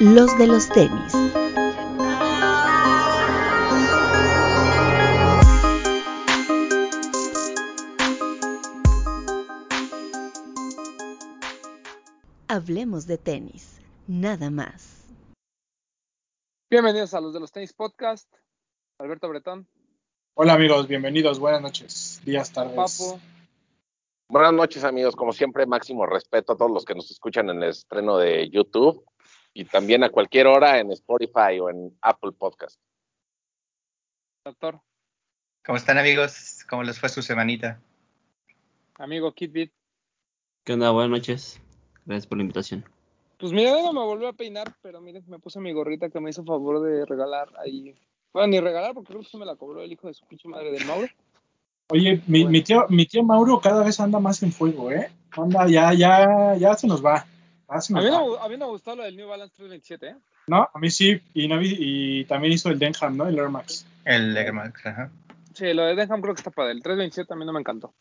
los de los tenis. Hablemos de tenis, nada más. Bienvenidos a los de los tenis podcast. Alberto Bretón, Hola amigos, bienvenidos, buenas noches, días, tardes. Papo. Buenas noches amigos, como siempre máximo respeto a todos los que nos escuchan en el estreno de YouTube y también a cualquier hora en Spotify o en Apple Podcast. Doctor, ¿Cómo están amigos? ¿Cómo les fue su semanita? amigo Kitbit. ¿Qué onda? Buenas noches. Gracias por la invitación. Pues mi dedo me volvió a peinar, pero miren, me puse mi gorrita que me hizo favor de regalar ahí. Bueno, ni regalar porque creo que se me la cobró el hijo de su pinche madre del Mauro. Oye, mi, mi tío, mi tío Mauro cada vez anda más en fuego, ¿eh? Anda, ya, ya, ya se nos va. A mí, no, a mí no me gustó lo del New Balance 327, ¿eh? No, a mí sí, y, no vi- y también hizo el Denham, ¿no? El Air Max. El Air Max, ajá. Sí, lo de Denham creo que está padre. El 327 a mí no me encantó.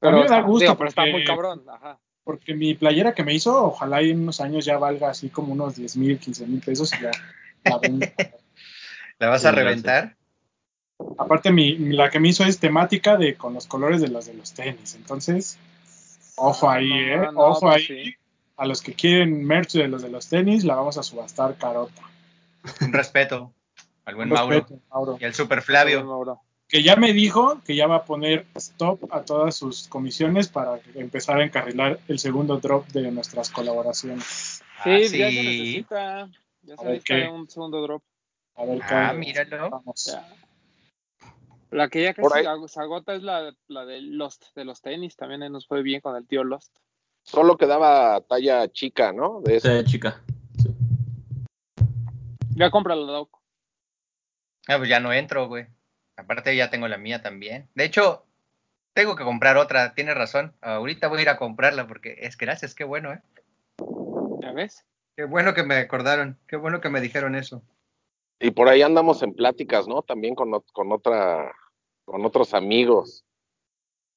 A mí me da gusto digo, pero está muy cabrón, ajá. Porque mi playera que me hizo, ojalá en unos años ya valga así como unos 10 mil, 15 mil pesos y ya la vendo. ¿La vas Sí, a gracias. reventar? Aparte, mi, la que me hizo es temática de con los colores de los de los tenis. Entonces, ojo ahí, No, ¿eh? no, ojo pues ahí. sí. A los que quieren merch de los de los tenis, la vamos a subastar carota. Un respeto al buen Respeto, Mauro. Y al Super Flavio. Mauro. Que ya me dijo que ya va a poner stop a todas sus comisiones para empezar a encarrilar el segundo drop de nuestras colaboraciones. Sí, Ah, ya se sí. necesita. Ya se necesita qué. un segundo drop. A ver Ah, míralo. vamos. Ya. La que ya casi se agota es la, la de Lost, de los tenis. También nos fue bien con el tío Lost. Solo quedaba talla chica, ¿no? De ese. Esta chica. Sí. Ya cómpralo, Doc. Ah, pues ya no entro, güey. Aparte ya tengo la mía también. De hecho, tengo que comprar otra. Tienes razón. Ahorita voy a ir a comprarla porque es que gracias, qué bueno, ¿eh? ¿Ya ves? Qué bueno que me acordaron. Qué bueno que me dijeron eso. Y por ahí andamos en pláticas, ¿no? También con, con otra, con otros amigos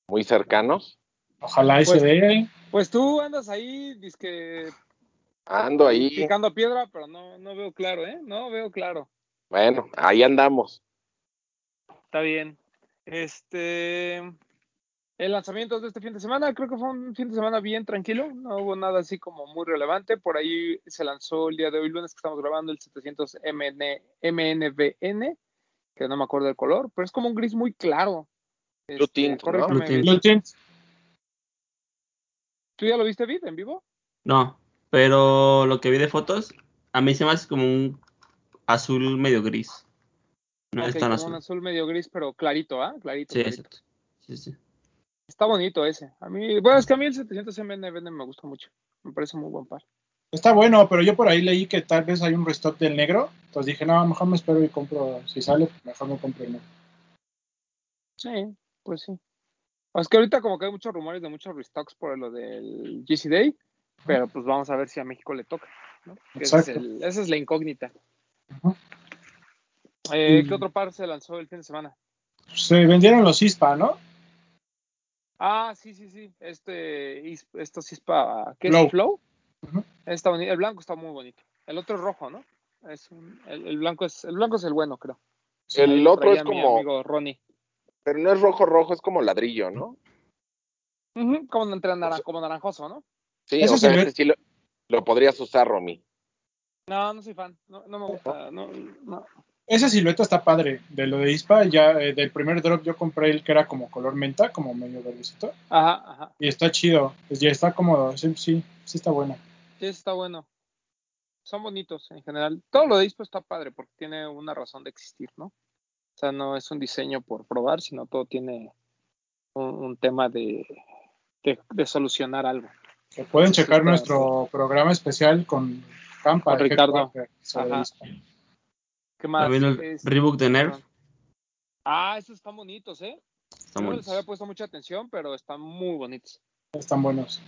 muy cercanos. Ojalá ese Pues- dé. Pues tú andas ahí, dizque Ando ahí. picando piedra, pero no, no veo claro, ¿eh? No veo claro. Bueno, ahí andamos. Está bien. Este. El lanzamiento de este fin de semana, creo que fue un fin de semana bien tranquilo. No hubo nada así como muy relevante. Por ahí se lanzó el día de hoy, lunes, que estamos grabando, el 700 MN, MNVN, que no me acuerdo del color, pero es como un gris muy claro. Blue tint, ¿no? corrígeme, Blue tint. ¿Tú ya lo viste, Vid, en vivo? No, pero lo que vi de fotos, a mí se me hace como un azul medio gris. No es tan como azul. un azul medio gris, pero clarito, ¿ah? Clarito. Sí, clarito. exacto. Sí, sí. Está bonito ese. A mí, bueno, es que a mí el 700 MNVN me gusta mucho. Me parece muy buen par. Está bueno, pero yo por ahí leí que tal vez hay un restock del negro. Entonces dije, no, mejor me espero y compro. Si sale, mejor me compro el negro. Sí, pues sí. Es que ahorita como que hay muchos rumores de muchos restocks por lo del GC Day, pero pues vamos a ver si a México le toca. ¿no? Ese es Exacto. el- esa es la incógnita. Eh, ¿Qué otro par se lanzó el fin de semana? Se vendieron los ISPA, ¿no? Ah, sí, sí, sí. Este, estos ISPA, ¿qué Flow. es Flow? Está boni- el blanco está muy bonito. El otro es rojo, ¿no? Es un- el, el blanco es el blanco es el bueno, creo. El otro es mi como, amigo Ronnie. Pero no es rojo rojo, es como ladrillo, ¿no? Como entre naran- como naranjoso, ¿no? Sí, Ese o sea, sí lo, lo podrías usar, Romy. No, no soy fan. No, no me gusta. No, no. Esa silueta está padre. De lo de ISPA, ya eh, del primer drop yo compré el que era como color menta, como medio verdecito. Ajá, ajá. Y está chido. Pues ya está cómodo. Sí, sí, sí está buena. Sí, está bueno. Son bonitos en general. Todo lo de ISPO está padre porque tiene una razón de existir, ¿no? O sea, no es un diseño por probar, sino todo tiene un, un tema de, de, de solucionar algo. Que pueden checar nuestro programa especial con Campa. Con el Ricardo. ¿Qué más? También el Es- Reebok de Nerf. Ah, esos están bonitos, ¿eh? No les había puesto mucha atención, pero están muy bonitos. Están buenos.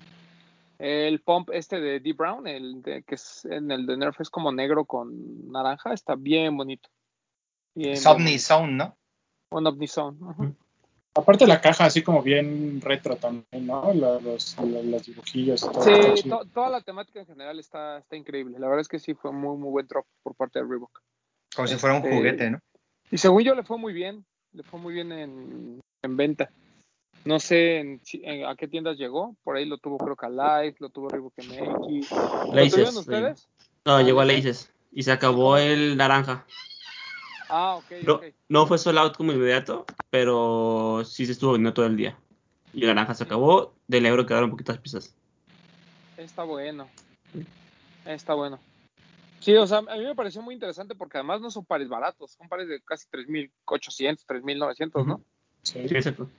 El pump este de D Brown, el de, que es en el de Nerf es como negro con naranja, está bien bonito. Bien, Es ¿no? Un. Ujú. Aparte la caja así como bien retro también, ¿no? Los, los, los dibujillos todo. Sí, to- toda la temática en general está, está increíble. La verdad es que sí fue muy, muy buen drop por parte de Reebok. Como si fuera un Este, juguete, ¿no? Y según yo le fue muy bien, le fue muy bien en, en venta. No sé en si- en a qué tiendas llegó, por ahí lo tuvo creo que Alive, lo tuvo Reebok MX. ¿Lo Laces, tuvieron sí. ustedes? No, llegó a Laces. Y se acabó el naranja. Ah, ok, No, no fue sold out como inmediato, pero sí se estuvo vendiendo todo el día. Y el naranja se acabó, del euro quedaron poquitas piezas. Está bueno. Está bueno. Sí, o sea, a mí me pareció muy interesante porque además no son pares baratos, son pares de casi 3.800, 3.900, ¿no? Sí. Sí, exacto.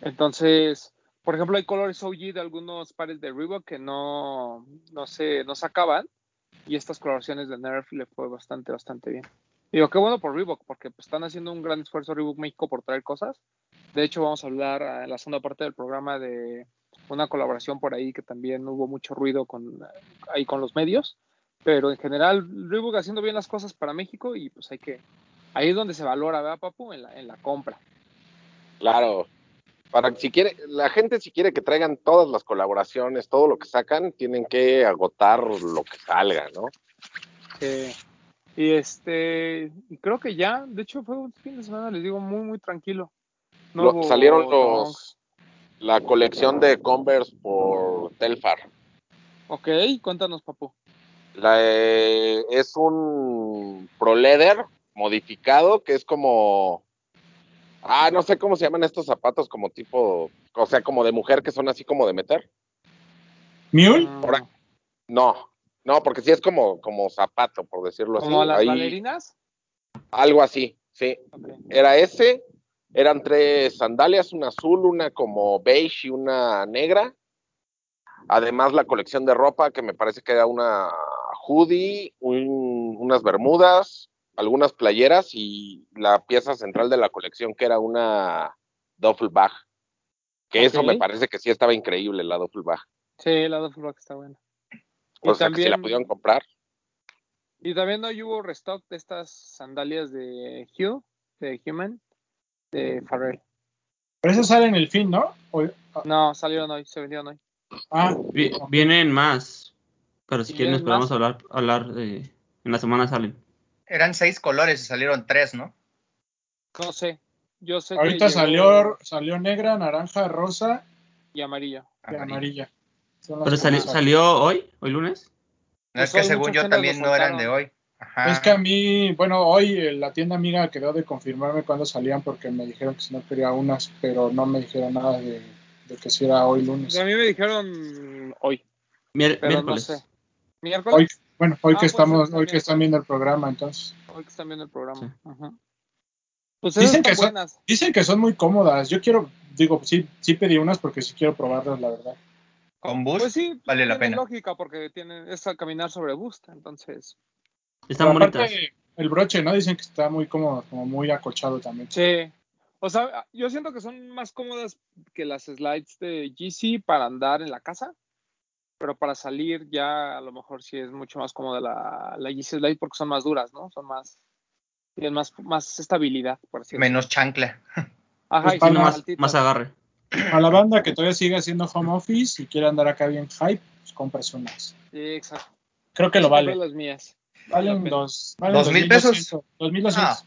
Entonces, por ejemplo, hay colores OG de algunos pares de Reebok que no, no se no sacaban y estas coloraciones de Nerf le fue bastante, bastante bien. Digo, qué bueno por Reebok, porque están haciendo un gran esfuerzo Reebok México por traer cosas. De hecho, vamos a hablar ah, en la segunda parte del programa de una colaboración por ahí que también hubo mucho ruido con, ahí con los medios. Pero en general, Reebok haciendo bien las cosas para México y pues hay que... Ahí es donde se valora, ¿verdad, Papu? En la, en la compra. Claro. Para si quiere, la gente si quiere que traigan todas las colaboraciones, todo lo que sacan, tienen que agotar lo que salga, ¿no? Eh, y este, y creo que ya, de hecho fue un fin de semana, les digo, muy, muy tranquilo. No Lo- hubo salieron los la colección de Converse por Telfar. Ok, cuéntanos, papu. La, eh, es un Pro Leather modificado que es como ah no sé cómo se llaman estos zapatos como tipo o sea como de mujer que son así como de meter Mule, Por no no porque sí es como como zapato por decirlo así. ¿Como las Ahí- bailarinas? algo así sí. Era ese eran tres sandalias una azul una como beige y una negra. Además la colección de ropa que me parece que era una hoodie un- unas bermudas algunas playeras y la pieza central de la colección que era una duffel bag. Que eso me parece que sí estaba increíble la duffel bag. Sí, la Doppelbach está buena. Y o sea que si la también- pudieron comprar Y también hoy hubo restock de estas sandalias de Hugh, de Human, de Farrell. pero eso sale en el fin, ¿no? O- No, salieron hoy, se vendieron hoy. ah, Vi- Vienen más, pero si ¿Y quieren podemos hablar, hablar de- en la semana salen. Eran seis colores y salieron tres, ¿no? No sé. Yo sé que ahorita llegó- salió, salió negra, naranja, rosa y amarilla. y Amarillo. amarilla. Pero que sali- más salen. salió hoy, hoy lunes. No es Pues que según yo también no eran de hoy. Ajá. Es que a mí, bueno, hoy eh, la tienda amiga quedó de confirmarme cuándo salían porque me dijeron que si no quería unas, pero no me dijeron nada de, de que si era hoy lunes. A mí me dijeron hoy, Mier- pero miércoles. no sé. ¿Miércoles? Hoy, bueno, hoy Ah, que estamos, hoy que están viendo el programa, entonces. Hoy que están viendo el programa. Sí. Ajá. Pues Dicen que son-. Dicen que son muy cómodas. Yo quiero, digo, sí, sí pedí unas porque sí quiero probarlas, la verdad. Con bus Pues sí, vale la pena. lógica porque tienen es a caminar sobre boost, entonces. Están Pero aparte, bonitas. el broche, ¿no? Dicen que está muy cómodo, como muy acolchado también. Sí. O sea, yo siento que son más cómodas que las slides de GC para andar en la casa, pero para salir ya a lo mejor sí es mucho más cómoda la, la GC Slide porque son más duras, ¿no? Son más tienen más, más estabilidad, por así decirlo. Menos chancla. Ajá, Pues y más, más agarre. A la banda que todavía sigue haciendo home office y quiere andar acá bien hype, pues compras unas. Sí, exacto. Creo que lo vale. las mías. Valen dos. Valen ¿Dos mil pesos? 2,200, 2,200. Ah,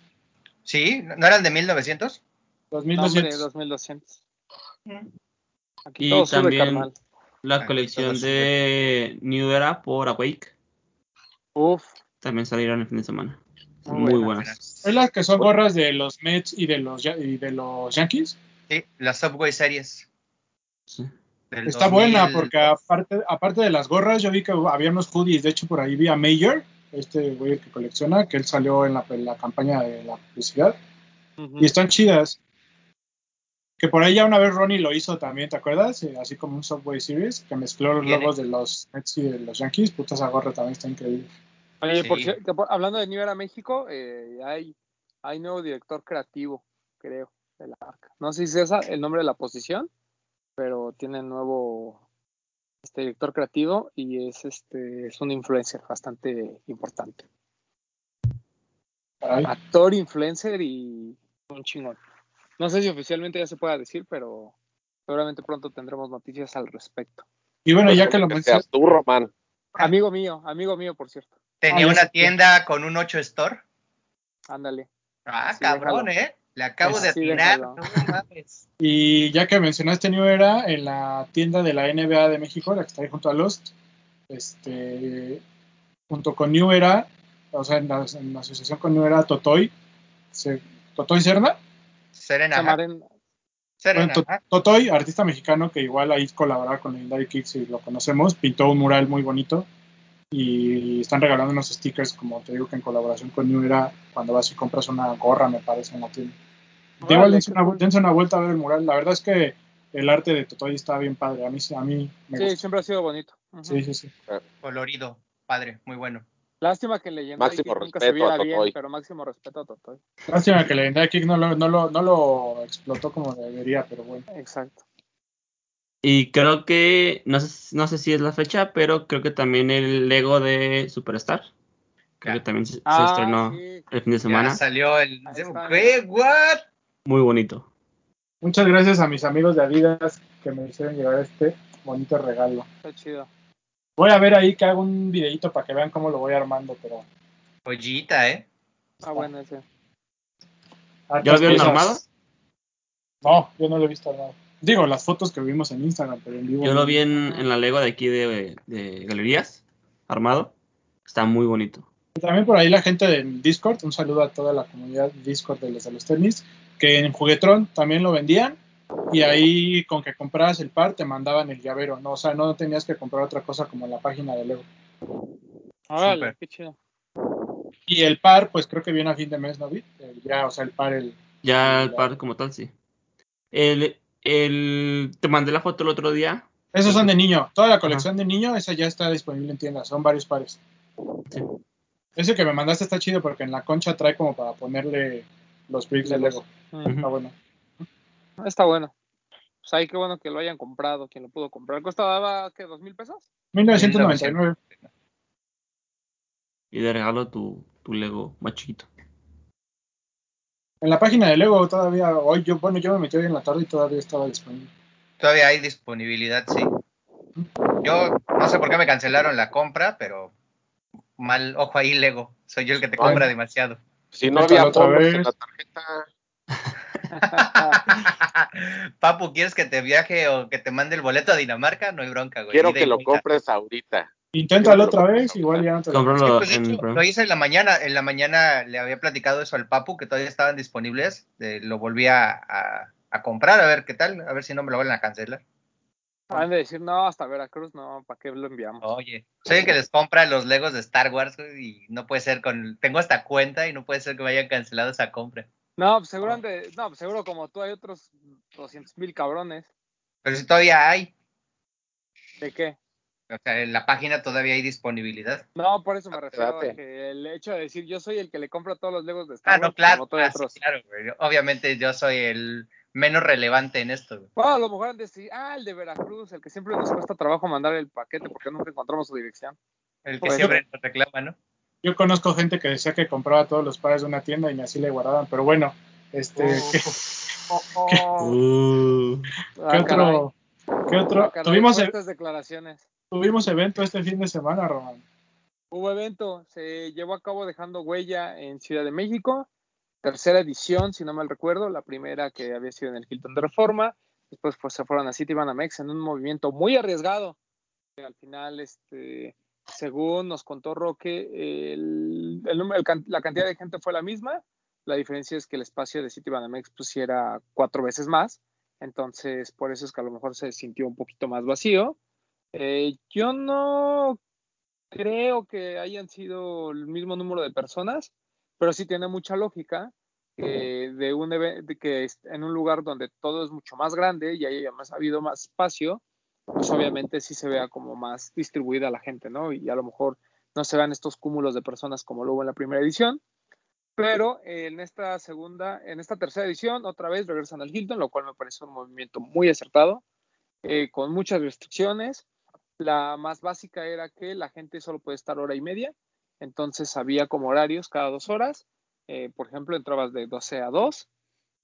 ¿sí? ¿No eran de 1900? No, hombre, 2,200. 2200. Aquí Y todo sube, también carnal. la Aquí colección de New Era por Awake Uf, también salieron el fin de semana. Muy muy, buenas. buenas. ¿Es las que son gorras de los Mets y de los, Ya- y de los Yankees? Sí, la Subway Series. Sí. Está 2000. buena porque aparte, aparte de las gorras, yo vi que había unos hoodies. De hecho, por ahí vi a Mayor, este güey el que colecciona, que él salió en la, en la campaña de la publicidad. Y están chidas. Que por ahí ya una vez Ronnie lo hizo también, ¿te acuerdas? Eh, Así como un Subway Series, que mezcló los logos de los Mets y de los Yankees. Puta, esa gorra también está increíble. Oye, por Sí. cier- que por- hablando de New Era México, eh, hay, hay nuevo director creativo, creo, de la marca. No sé si es esa el nombre de la posición, pero tiene nuevo este director creativo y es este es un influencer bastante importante. Actor, influencer y un chingón. No sé si oficialmente ya se pueda decir, pero seguramente pronto tendremos noticias al respecto. Y bueno, ya que lo Que seas mencionas, tú, Román. Amigo mío, amigo mío, por cierto. Tenía Ah, una tienda con un 8 store. Ándale. Ah, Sí, cabrón, déjalo. ¿eh? Le acabo de Sí, atinar. No mames. y ya que mencionaste New Era, en la tienda de la NBA de México, la que está ahí junto a Lost, este, junto con New Era, o sea, en la, en la asociación con New Era, Totoy, se- Totoy Serna, Serena. Bueno. Totoy, artista mexicano que igual ahí colaboraba con Legendary Kids y lo conocemos, pintó un mural muy bonito y están regalando unos stickers, como te digo, que en colaboración con New Era, cuando vas y compras una gorra, me parece, en la tienda. De igual dense una, dense una vuelta a ver el mural. La verdad es que el arte de Totoy está bien padre. A mí, sí- a mí me Sí, gusta. siempre ha sido bonito. Ujú. Sí, sí, sí. Colorido. Padre, muy bueno. Lástima que Legendary Máximo Kid nunca se respeto a viera bien, pero máximo respeto a Totoy. Lástima que Legendary Kick no lo, no, lo, no lo explotó como debería, pero bueno. Exacto. Y creo que, no sé, no sé si es la fecha, pero creo que también el Lego de Superstar. Creo Ya. que también se, se Ah, estrenó sí. el fin de semana. Ya salió el. ¿Qué? ¿What? Muy bonito. Muchas gracias a mis amigos de Adidas que me hicieron llegar este bonito regalo. Está chido. Voy a ver ahí que hago un videito para que vean cómo lo voy armando, pero... Joyita, ¿eh? Ah, bueno, ese. ¿Ya lo vieron armado? No, yo no lo he visto armado. Digo, las fotos que vimos en Instagram, pero en vivo... Yo lo vi en, en la Lego de aquí de, de Galerías, armado. Está muy bonito. También por ahí la gente del Discord, un saludo a toda la comunidad Discord de los de los tenis, que en Juguetron también lo vendían y ahí con que comprabas el par te mandaban el llavero, no, o sea, no tenías que comprar otra cosa como en la página de Lego. Órale, qué chido. Y el par, pues creo que viene a fin de mes, ¿no? El- ya, o sea, el par, el... Ya el par como tal, sí. El, el, te mandé la foto el otro día. Esos son de niño, toda la colección de niño, esa ya está disponible en tiendas, son varios pares. Sí. Ese que me mandaste está chido porque en la concha trae como para ponerle los bricks de Lego. Mm, Está bueno. Está bueno. Pues ahí qué bueno que lo hayan comprado, quien lo pudo comprar. ¿Costaba qué, dos mil pesos? 1999. Y de regalo tu, tu Lego más chiquito. En la página de Lego todavía, hoy yo, bueno, yo me metí hoy en la tarde y todavía estaba disponible. Todavía hay disponibilidad, sí. Yo no sé por qué me cancelaron la compra, pero mal, ojo ahí, Lego. Soy yo el que te Ay. compra demasiado. Si no había vez. en la tarjeta, Papu, ¿quieres que te viaje o que te mande el boleto a Dinamarca? No hay bronca, güey. quiero que lo compres ahorita. Inténtalo otra vez, igual ya no te lo Cómpralo Sí, pues, lo hice en la mañana. En la mañana le había platicado eso al Papu, que todavía estaban disponibles. Eh, lo volví a, a- a comprar, a ver qué tal, a ver si no me lo van a cancelar. Han de decir, no, hasta Veracruz, no, ¿para qué lo enviamos? Oye, soy el que les compra los Legos de Star Wars güey, y no puede ser con. Tengo esta cuenta y no puede ser que me hayan cancelado esa compra. No, pues seguramente, no, pues seguro como tú hay otros 200 mil cabrones. Pero si todavía hay, ¿De qué? o sea, en la página todavía hay disponibilidad. No, por eso me Date, refiero a que el hecho de decir yo soy el que le compra todos los Legos de Star Ah, Wars, no, claro, como tú hay ah, sí, claro, güey. Obviamente yo soy el menos relevante en esto. güey. Bueno, a lo mejor han de decir, ah, el de Veracruz, el que siempre nos cuesta trabajo mandar el paquete porque nunca encontramos su dirección. El que Pues, siempre nos reclama, ¿no? Yo conozco gente que decía que compraba todos los pares de una tienda y así le guardaban, pero bueno, este, ¿qué, Oh, oh, Uh, ah, qué caray, otro, qué otro? ah, caray, Tuvimos, e- declaraciones. tuvimos evento este fin de semana, Román. Hubo evento, se llevó a cabo dejando huella en Ciudad de México, tercera edición, si no mal recuerdo, la primera que había sido en el Hilton de Reforma, después pues se fueron a City Banamex en un movimiento muy arriesgado, al final, este, según nos contó Roque, el, el el la cantidad de gente fue la misma, la diferencia es que el espacio de City Banamex pusiera cuatro veces más, entonces por eso es que a lo mejor se sintió un poquito más vacío. Eh, yo no creo que hayan sido el mismo número de personas, pero sí tiene mucha lógica que de un que en un lugar donde todo es mucho más grande y haya más, ha habido más espacio, pues obviamente sí se vea como más distribuida la gente, ¿no? Y a lo mejor no se vean estos cúmulos de personas como lo hubo en la primera edición, pero en esta segunda, en esta tercera edición, otra vez regresan al Hilton, lo cual me parece un movimiento muy acertado, eh, con muchas restricciones. La más básica era que la gente solo puede estar hora y media, entonces había como horarios cada dos horas. Eh, por ejemplo, entrabas de 12 a 2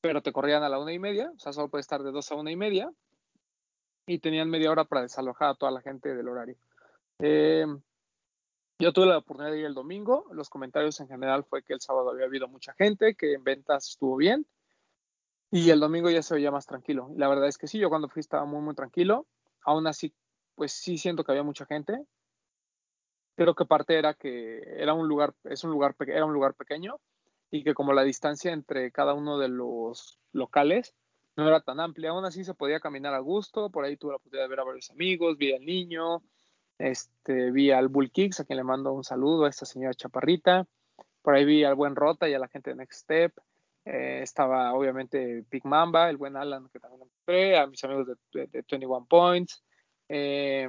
pero te corrían a la una y media, o sea, solo puedes estar de dos a una y media, y tenían media hora para desalojar a toda la gente del horario. Eh, yo tuve la oportunidad de ir el domingo, los comentarios en general fue que el sábado había habido mucha gente, que en ventas estuvo bien, y el domingo ya se veía más tranquilo. La verdad es que sí, yo cuando fui estaba muy, muy tranquilo, aún así, pues sí siento que había mucha gente, creo que parte era que era un lugar, es un lugar, era un lugar pequeño, y que como la distancia entre cada uno de los locales no era tan amplia, aún así se podía caminar a gusto, por ahí tuve la oportunidad de ver a varios amigos, vi al niño, este, vi al Bull Kicks, a quien le mando un saludo, a esta señora Chaparrita, por ahí vi al buen Rota y a la gente de Next Step, eh, estaba obviamente Big Mamba, el buen Alan que también encontré, a mis amigos de, de, 21 Points, eh,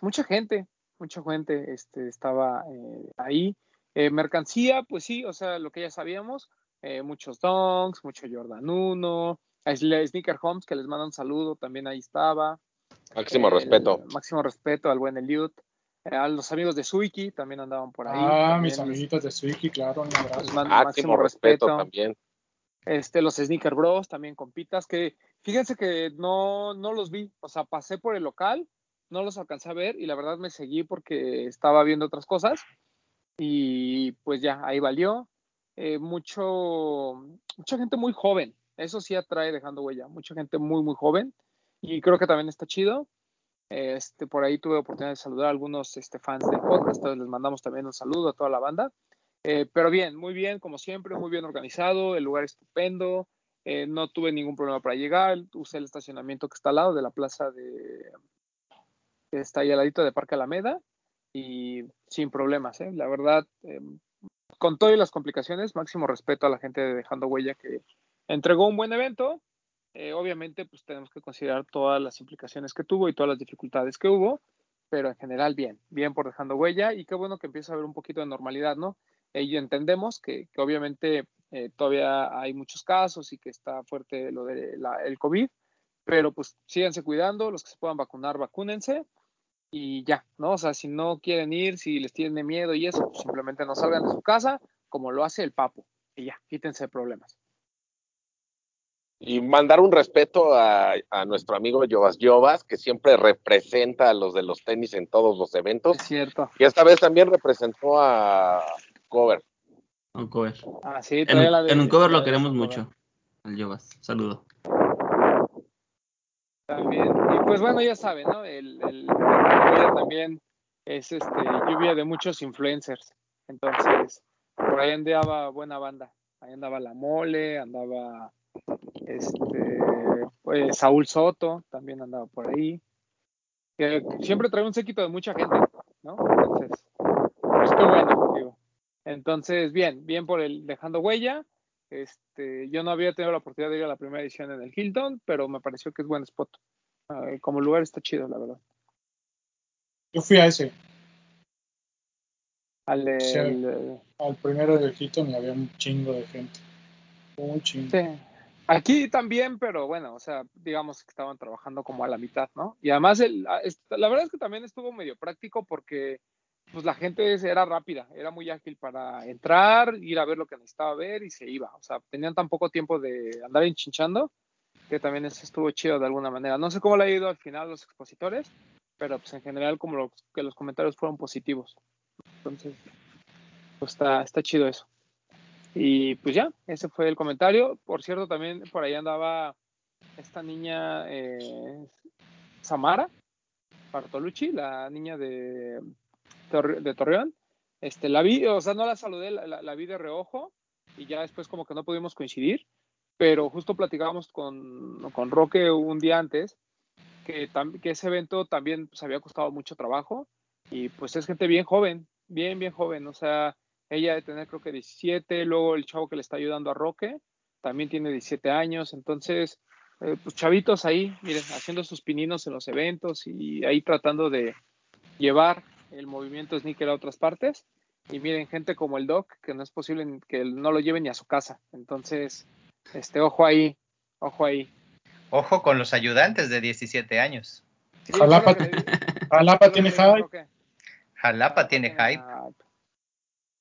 mucha gente, mucha gente este, estaba eh, ahí. Eh, mercancía, pues sí, o sea, lo que ya sabíamos, eh, muchos donks, mucho Jordan 1, a Sneaker Homes, que les manda un saludo, también ahí estaba. Máximo respeto. Máximo respeto al buen Eliud. a los amigos de Suiki también andaban por ahí. Ah, mis amiguitos de Suiki, claro, un abrazo. Máximo, respeto, también. Este, los Sneaker Bros también compitas, que fíjense que no, no los vi, o sea, pasé por el local, no los alcancé a ver y la verdad me seguí porque estaba viendo otras cosas y pues ya, ahí valió. Eh, mucho, mucha gente muy joven, eso sí atrae dejando huella, mucha gente muy, muy joven y creo que también está chido. Este, por ahí tuve oportunidad de saludar a algunos este, fans del podcast, entonces les mandamos también un saludo a toda la banda. Eh, pero bien, muy bien, como siempre, muy bien organizado, el lugar estupendo, eh, no tuve ningún problema para llegar, usé el estacionamiento que está al lado de la plaza de, está ahí al ladito de Parque Alameda, y sin problemas, ¿eh? la verdad, eh, con todas las complicaciones, máximo respeto a la gente de Dejando Huella que entregó un buen evento. Eh, obviamente, pues tenemos que considerar todas las implicaciones que tuvo y todas las dificultades que hubo, pero en general bien, bien por Dejando Huella y qué bueno que empieza a haber un poquito de normalidad, ¿no? Y entendemos que, que obviamente todavía hay muchos casos y que está fuerte lo del de COVID, pero pues síganse cuidando, los que se puedan vacunar, vacúnense y ya, ¿no? O sea, si no quieren ir, si les tienen miedo y eso, pues simplemente no salgan de su casa, como lo hace el Papo, y ya, quítense problemas. Y mandar un respeto a, a nuestro amigo Jovas Jovas, que siempre representa a los de los tenis en todos los eventos. Es cierto. Y esta vez también representó a Cover. Un cover. Ah, sí, en, la de, en un cover lo queremos mucho. Al Jovas. Saludo. También. Y pues bueno, ya saben, ¿no? El, el, el también es este lluvia de muchos influencers. Entonces, por ahí andaba buena banda. Ahí andaba La Mole, andaba este pues, Saúl Soto, también andaba por ahí. Que siempre trae un séquito de mucha gente, ¿no? Entonces, pues qué bueno, digo. Entonces, bien, bien por el dejando huella. Este, yo no había tenido la oportunidad de ir a la primera edición en el Hilton, pero me pareció que es buen spot. Uh, como lugar está chido, la verdad. Yo fui a ese. Al, Sí, primero del Hilton y había un chingo de gente. Un chingo. sí. Aquí también, pero bueno, o sea, digamos que estaban trabajando como a la mitad, ¿no? Y además, el, a- est- la verdad es que también estuvo medio práctico porque pues la gente era rápida, era muy ágil para entrar, ir a ver lo que necesitaba ver y se iba. O sea, tenían tan poco tiempo de andar enchinchando que también eso estuvo chido de alguna manera. No sé cómo le ha ido al final los expositores, pero pues en general como los, que los comentarios fueron positivos. Entonces, pues está, está chido eso. Y pues ya, ese fue el comentario. Por cierto, también por ahí andaba esta niña eh, Samara Bartolucci, la niña de, de Torreón. Este, la vi, o sea, no la saludé, la, la- la vi de reojo y ya después como que no pudimos coincidir, pero justo platicábamos con, con Roque un día antes que, que ese evento también pues, había costado mucho trabajo y pues es gente bien joven, bien, bien joven, o sea, ella de tener creo que 17, luego el chavo que le está ayudando a Roque también tiene 17 años, entonces, eh, pues chavitos ahí, miren, haciendo sus pininos en los eventos y ahí tratando de llevar el movimiento sneaker a otras partes. Y miren, gente como el Doc, que no es posible que no lo lleven ni a su casa. Entonces, este, ojo ahí, ojo ahí. Ojo con los ayudantes de 17 años. Sí, Jalapa, que Jalapa tiene hype. Jalapa tiene hype.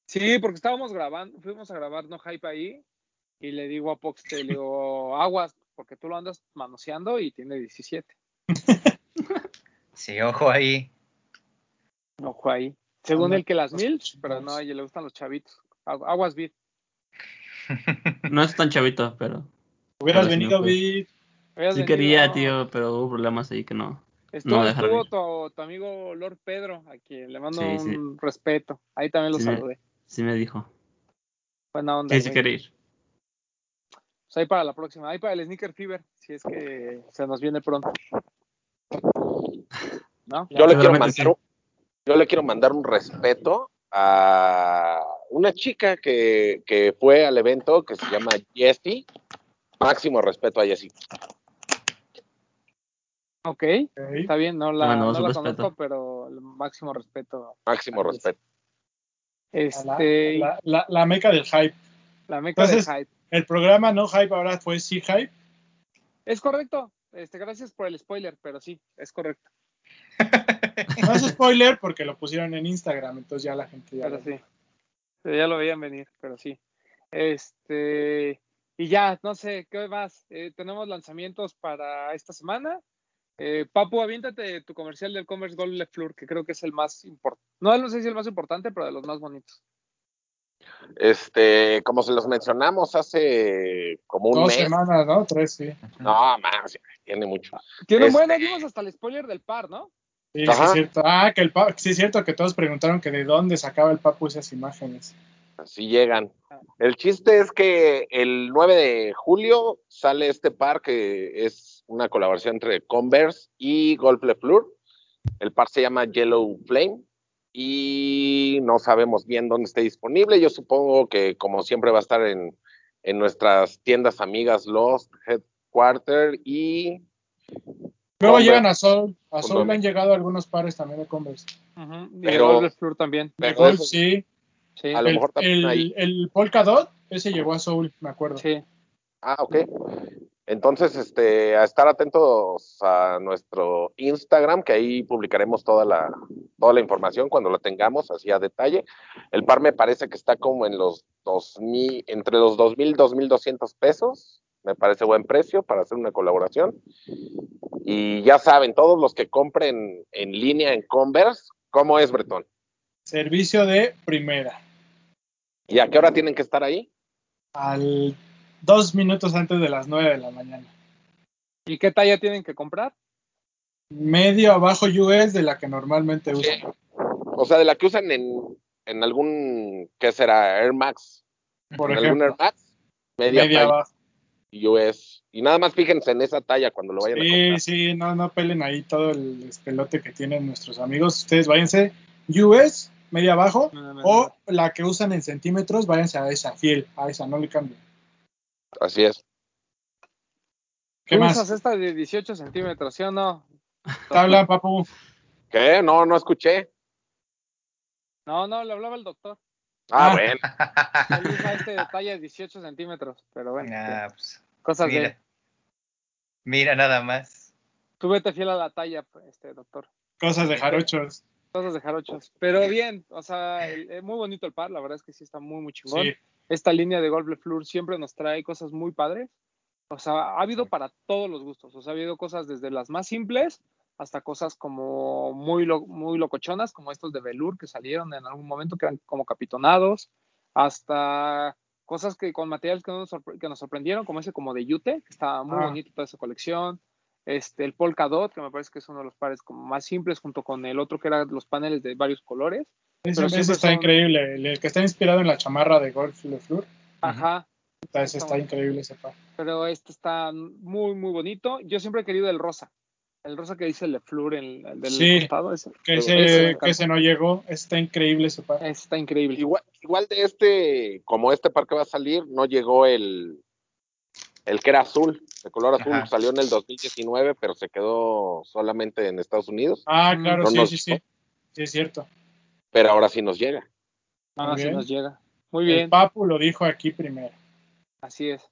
Sí, porque estábamos grabando, fuimos a grabar No Hype ahí y le digo a Poxte, le digo, aguas, porque tú lo andas manoseando y tiene 17. Sí, ojo ahí. Ojo ahí. Según el que las mil, pero no, a ella le gustan los chavitos. Agu- Aguas Vid. No es tan chavito, pero Hubieras Pero sí venido, fue. Vid. Hubieras sí quería, no. tío, pero hubo problemas ahí que no. Estuvo, no estuvo tu, tu amigo Lord Pedro, a quien le mando Sí, sí. un respeto. Ahí también lo Sí me- saludé. Sí me dijo. Buena onda. Que sí güey. quería ir. Pues ahí para la próxima. Ahí para el Sneaker Fever, si es que se nos viene pronto. ¿No? Yo le, quiero mandar sí. Yo le quiero mandar un respeto a una chica que, que fue al evento que se llama Jessie. Máximo respeto a Jessie. Ok, está bien, no la, no la conozco, pero el máximo respeto. Máximo respeto. La, Este, la, la, la- la meca del hype. meca Entonces- del hype. El programa no hype ahora fue sí hype. Es correcto. Este, gracias por el spoiler, pero sí, es correcto. No es spoiler porque lo pusieron en Instagram, entonces ya la gente ya Pero lo- sí. Ya lo veían venir, pero sí. Este, y ya, no sé, ¿qué más? Eh, tenemos lanzamientos para esta semana. Eh, Papu, aviéntate tu comercial del Commerce Gold Le Fleur, que creo que es el más importante. No, no sé si el más importante, pero de los más bonitos. Este, como se los mencionamos hace como un Dos mes. semanas, ¿no? Tres, sí. No, más, tiene mucho. Tiene Este- bueno, dimos hasta el spoiler del par, ¿no? Sí, sí, es cierto. Ah, que el pa- sí es cierto que todos preguntaron que de dónde sacaba el papu esas imágenes. Así llegan. El chiste es que el 9 de julio sale este par que es una colaboración entre Converse y Golf Le Fleur. El par se llama Yellow Flame y no sabemos bien dónde esté disponible. Yo supongo que como siempre va a estar en, en nuestras tiendas amigas Lost, Headquarter y Luego Converse. llegan a Soul. A Con Soul doble. han llegado algunos pares también de Converse. Y Pero- Le Fleur también. De Pero Gold, eso- sí. Sí, a lo El, mejor también el, ahí. el Polka Dot, ese llegó a Soul, me acuerdo. sí. Ah, ok. Entonces, este, a estar atentos a nuestro Instagram, que ahí publicaremos toda la, toda la información cuando la tengamos, así a detalle. El par me parece que está como en los 2000, entre los 2.000 y 2.200 pesos. Me parece buen precio para hacer una colaboración. Y ya saben, todos los que compren en línea en Converse, ¿cómo es, Bretón? Servicio de primera. ¿Y a qué hora tienen que estar ahí? Al dos minutos antes de las nueve de la mañana. ¿Y qué talla tienen que comprar? Medio abajo US de la que normalmente usan. O sea, de la que usan en, en algún, ¿qué será? Air Max. Por en algún ejemplo, Air Max. Media, media abajo. US. Y nada más fíjense en esa talla cuando lo vayan a Sí, comprar. sí, no, no pelen ahí todo el espelote que tienen nuestros amigos. Ustedes váyanse US, media abajo, o la que usan en centímetros, váyanse a esa, fiel, a esa, no le cambien. Así es. ¿Qué Tú más? usas esta de 18 centímetros, ¿sí o no? ¿Te hablan, papu? ¿Qué? No, no escuché. No, no, le hablaba el doctor. Ah, Ah. bueno. Este de talla de 18 centímetros, pero bueno, Ah, pues, cosas de... mira. Mira nada más. Tú vete fiel a la talla, este doctor. Cosas de jarochos. Cosas de jarochos. Pero bien, o sea, el- es muy bonito el par, la verdad es que sí está muy, muy chingón. Sí, Esta línea de Golf Le Fleur siempre nos trae cosas muy padres. O sea, ha habido para todos los gustos. O sea, ha habido cosas desde las más simples hasta cosas como muy, lo- muy locochonas, como estos de velour que salieron en algún momento, que eran como capitonados, hasta cosas que con materiales que nos, que nos sorprendieron, como ese como de Yute, que está muy Ah. bonito toda esa colección. Este, el Polka Dot, que me parece que es uno de los pares como más simples, junto con el otro que eran los paneles de varios colores. ese siempre está son- increíble. El, el que está inspirado en la chamarra de Golf Le Fleur. Ajá. Está, ese está increíble ese par. pero este está muy, muy bonito. Yo siempre he querido el rosa. El rosa que dice Le Fleur en el del Sí. costado. Ese, Que ese me ese, encanta. que ese no llegó. Está increíble ese par. Ese está increíble. Igual, igual de este, como este par que va a salir, no llegó el, el que era azul, de color azul, Ajá. salió en el 2019, pero se quedó solamente en Estados Unidos. Ah, claro, no sí, sí, sí. Sí, es cierto. Pero ahora sí nos llega. Ah, Muy sí nos llega. Muy El bien, Papu lo dijo aquí primero. así es.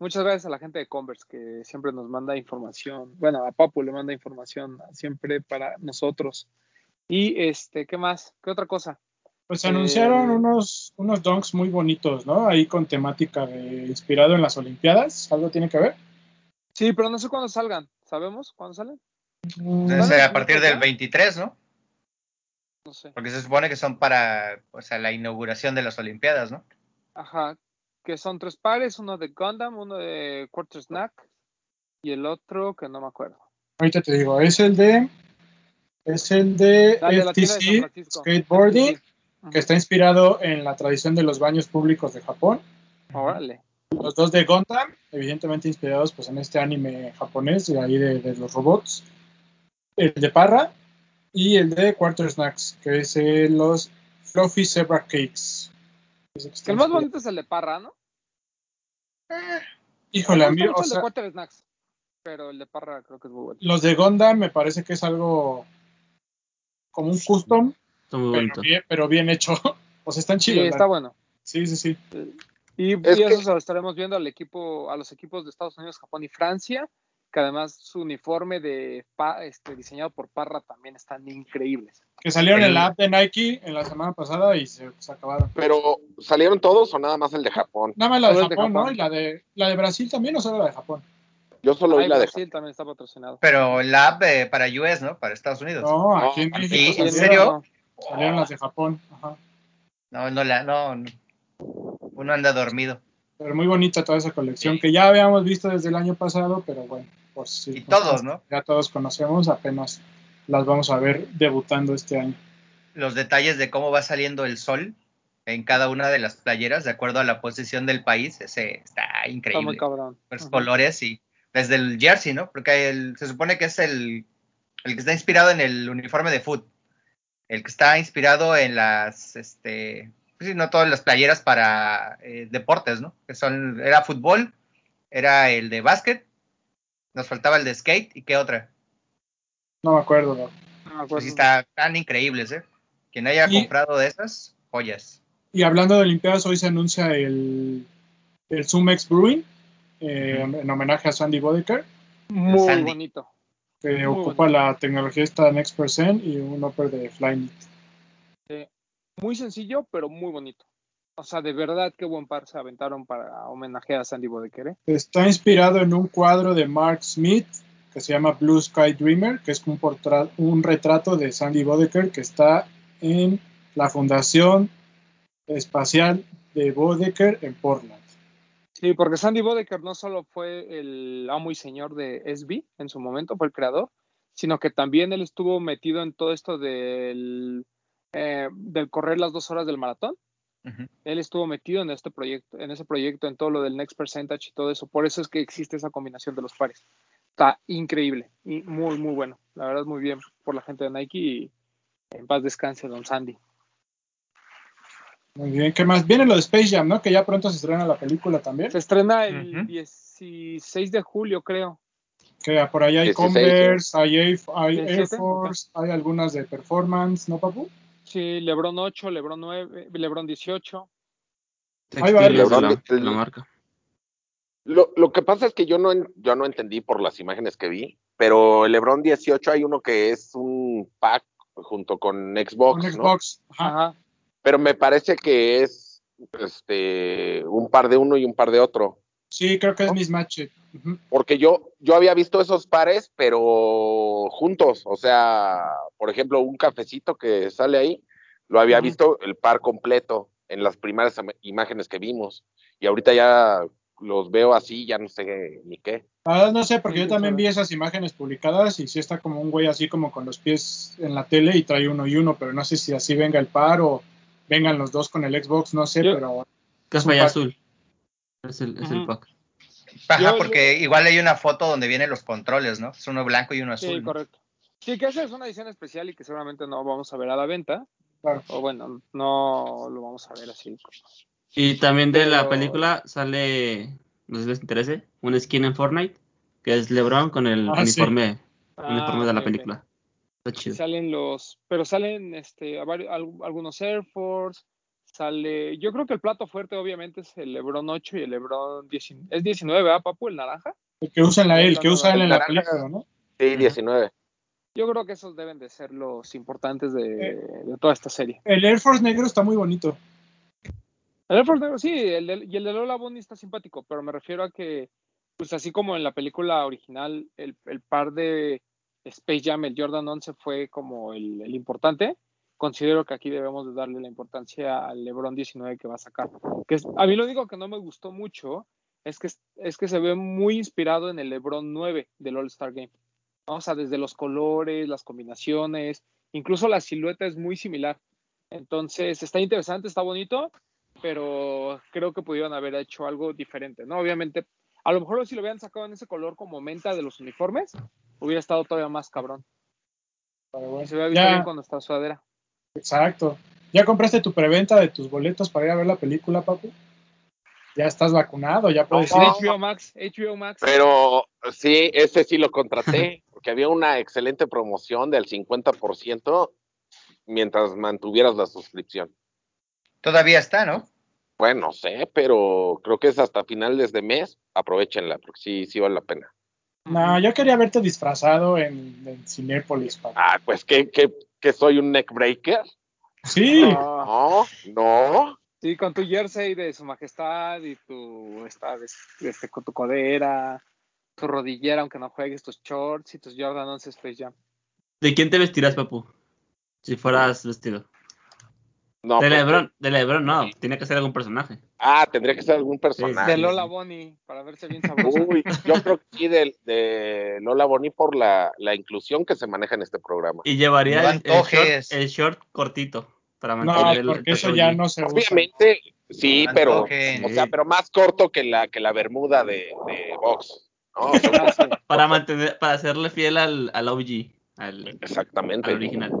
Muchas gracias a la gente de Converse que siempre nos manda información. Bueno, a Papu le manda información siempre para nosotros. Y este, ¿qué más? ¿Qué otra cosa? Pues se anunciaron Eh, unos, unos donks muy bonitos, ¿no? Ahí con temática de inspirado en las Olimpiadas. ¿Algo tiene que ver? Sí, pero no sé cuándo salgan. ¿Sabemos cuándo salen? ¿Van ser a partir del fecha? 23, ¿no? No sé. Porque se supone que son para o sea, la inauguración de las Olimpiadas, ¿no? Ajá. Que son tres pares, uno de Gundam, uno de Quarter Snack y el otro que no me acuerdo. Ahorita te digo, es el de es el de Dale, de FTC. Skateboarding, que está inspirado en la tradición de los baños públicos de Japón. Órale. Los dos de Gundam, evidentemente inspirados pues en este anime japonés, de ahí de, de los robots. El de Parra y el de Quarter Snacks, que es eh, los Fluffy Zebra Cakes. El más bonito es el de Parra, ¿no? Híjole, a me mí, gusta mucho o el de sea, Quarter Snacks. Pero el de Parra creo que es muy bueno. los de Gundam me parece que es algo como un custom, Está muy pero bien, pero bien hecho. O sea, están Sí, chidos. está la- bueno. Sí, sí, sí. Y, Es y eso que- se lo estaremos viendo al equipo, a los equipos de Estados Unidos, Japón y Francia, que además su uniforme de pa- este, diseñado por Parra también están increíbles. Que salieron El- en la app de Nike en la semana pasada y se, se acabaron. Pero, ¿salieron todos o nada más el de Japón? Nada más la de Japón, ¿no? Y la de, la de Brasil también, o solo la de Japón. Yo solo vi la de Brasil Japón. también está patrocinado. Pero la app para US, ¿no? Para Estados Unidos. No, aquí en ¿en México ¿en salieron, serio? salieron las de Japón. Ajá. No, no la, no, no. Uno anda dormido. Pero muy bonita toda esa colección Sí. que ya habíamos visto desde el año pasado, pero bueno, por si Y todos, ¿no? ya todos conocemos, apenas las vamos a ver debutando este año. Los detalles de cómo va saliendo el sol en cada una de las playeras, de acuerdo a la posición del país, ese está Está muy increíble. cabrón. Los colores y desde el jersey, ¿no? Porque el- se supone que es el, el que está inspirado en el uniforme de foot, el que está inspirado en las, este, pues no todas las playeras para eh, deportes, ¿no? Que son, era fútbol, era el de básquet, nos faltaba el de skate y qué otra. No me acuerdo. ¿no? No me acuerdo. Pues sí, está tan increíbles, ¿eh? Quien haya Y- comprado de esas, joyas. Y hablando de Olimpiadas, hoy se anuncia el, el Sumex Brewing, eh, en homenaje a Sandy Bodeker, Muy Sandy. bonito. que Muy ocupa bonito. la tecnología esta Next Percent y un upper de Flyknit. Muy sencillo, pero muy bonito. O sea, de verdad qué buen par se aventaron para homenajear a Sandy Bodeker. ¿eh? Está inspirado en un cuadro de Mark Smith que se llama Blue Sky Dreamer, que es un, un retrato de Sandy Bodeker que está en la Fundación Espacial de Bodeker en Portland. Sí, porque Sandy Bodeker no solo fue el amo y señor de SB en su momento, fue el creador, sino que también él estuvo metido en todo esto del, eh, del correr las dos horas del maratón. Él estuvo metido en este proyecto, en ese proyecto, en todo lo del Next Percentage y todo eso. Por eso es que existe esa combinación de los pares. Está increíble y muy, muy bueno. La verdad, muy bien por la gente de Nike y en paz descanse, don Sandy. Muy bien, ¿qué más? Viene lo de Space Jam, ¿no? Que ya pronto se estrena la película también. Se estrena el Ujú. 16 de julio, creo. Que por ahí hay 16, Converse, hay Air, hay Air 17, Force, hay algunas de performance, ¿no, papu? Sí, Lebron 8, Lebron 9, Lebron 18. Ahí va, Textiles de Lebron, la, de la marca. Lo, lo que pasa es que yo no, yo no entendí por las imágenes que vi, pero el LeBron 18 hay uno que es un pack junto con Xbox, Con ¿no? Xbox. Ajá. Pero me parece que es este un par de uno y un par de otro. Sí, creo que es mismatch. Ujú. Porque yo, yo había visto esos pares, pero juntos. O sea, por ejemplo, un cafecito que sale ahí, lo había visto el par completo en las primeras im- imágenes que vimos. Y ahorita ya los veo así, ya no sé ni qué. La verdad no sé, porque Sí, yo también sabe. vi esas imágenes publicadas y sí está como un güey así como con los pies en la tele y trae uno y uno, pero no sé si así venga el par o vengan los dos con el Xbox, no sé, Yo- pero Café y pack. azul. Es el, es el pack. Ajá, Yo- porque igual hay una foto donde vienen los controles, ¿no? Es uno blanco y uno azul. Sí, ¿no? correcto. Sí, que esa es una edición especial y que seguramente no vamos a ver a la venta. claro. O bueno, no lo vamos a ver así. Y también de la película sale, no sé si les interese, un skin en Fortnite, que es LeBron con el Ah, sí. uniforme, Ah, uniforme de la película. Está chido. salen los, pero salen este a algunos Air Force, sale, yo creo que el plato fuerte obviamente es el Lebron 8 y el Lebron 19, es 19, ¿ah, papu? El naranja. El que usa la, el que usa él la- en la película, ¿no? Sí, Ujú. 19. Yo creo que esos deben de ser los importantes de, Eh. de toda esta serie. El Air Force negro está muy bonito. El Air Force Negro, sí, el de- y el de Lola Bunny está simpático, pero me refiero a que, pues así como en la película original, el, el par de Space Jam, el Jordan 11 fue como el, el importante, considero que aquí debemos de darle la importancia al LeBron 19 que va a sacar. Que es- a mí lo único que no me gustó mucho es que, es que se ve muy inspirado en el LeBron 9 del All-Star Game. ¿no? O sea, desde los colores, las combinaciones, incluso la silueta es muy similar. Entonces, está interesante, está bonito, pero creo que pudieron haber hecho algo diferente, ¿no? Obviamente, a lo mejor si lo hubieran sacado en ese color como menta de los uniformes, hubiera estado todavía más cabrón. Pero bueno, Y se hubiera visto ya- bien con nuestra sudadera. Exacto. ¿Ya compraste tu preventa de tus boletos para ir a ver la película, papu? Ya estás vacunado, ya puedes No. ir. HBO Max, HBO Max. Pero sí, ese sí lo contraté, porque había una excelente promoción del 50% mientras mantuvieras la suscripción. Todavía está, ¿no? Bueno, no sé, pero creo que es hasta finales de mes. Aprovechenla, porque sí, sí vale la pena. No, yo quería verte disfrazado en, en Cinépolis, papu. Ah, pues que, que, que soy un neck breaker. Sí, No, no. sí, con tu jersey de su majestad y tu, esta, este, con tu codera, tu rodillera, aunque no juegues, tus shorts y tus Jordan 11 Space Jam. ¿De quién te vestirás, papu? Si fueras vestido. No de pues, Lebron, de Lebron no, tiene que ser algún personaje. Ah, tendría que ser algún personaje. De Lola. Bonnie, para verse bien sabrosa. Uy, yo creo que sí, de, de Lola Boni por la, la inclusión que se maneja en este programa. Y llevaría No el, short, el short cortito para no, mantener el porque eso ya no se usa. Obviamente, sí, No pero, o sea, pero más corto que la, que la bermuda de, de Vox. ¿no? Para mantener, para serle fiel al, al OG, al, exactamente. al original.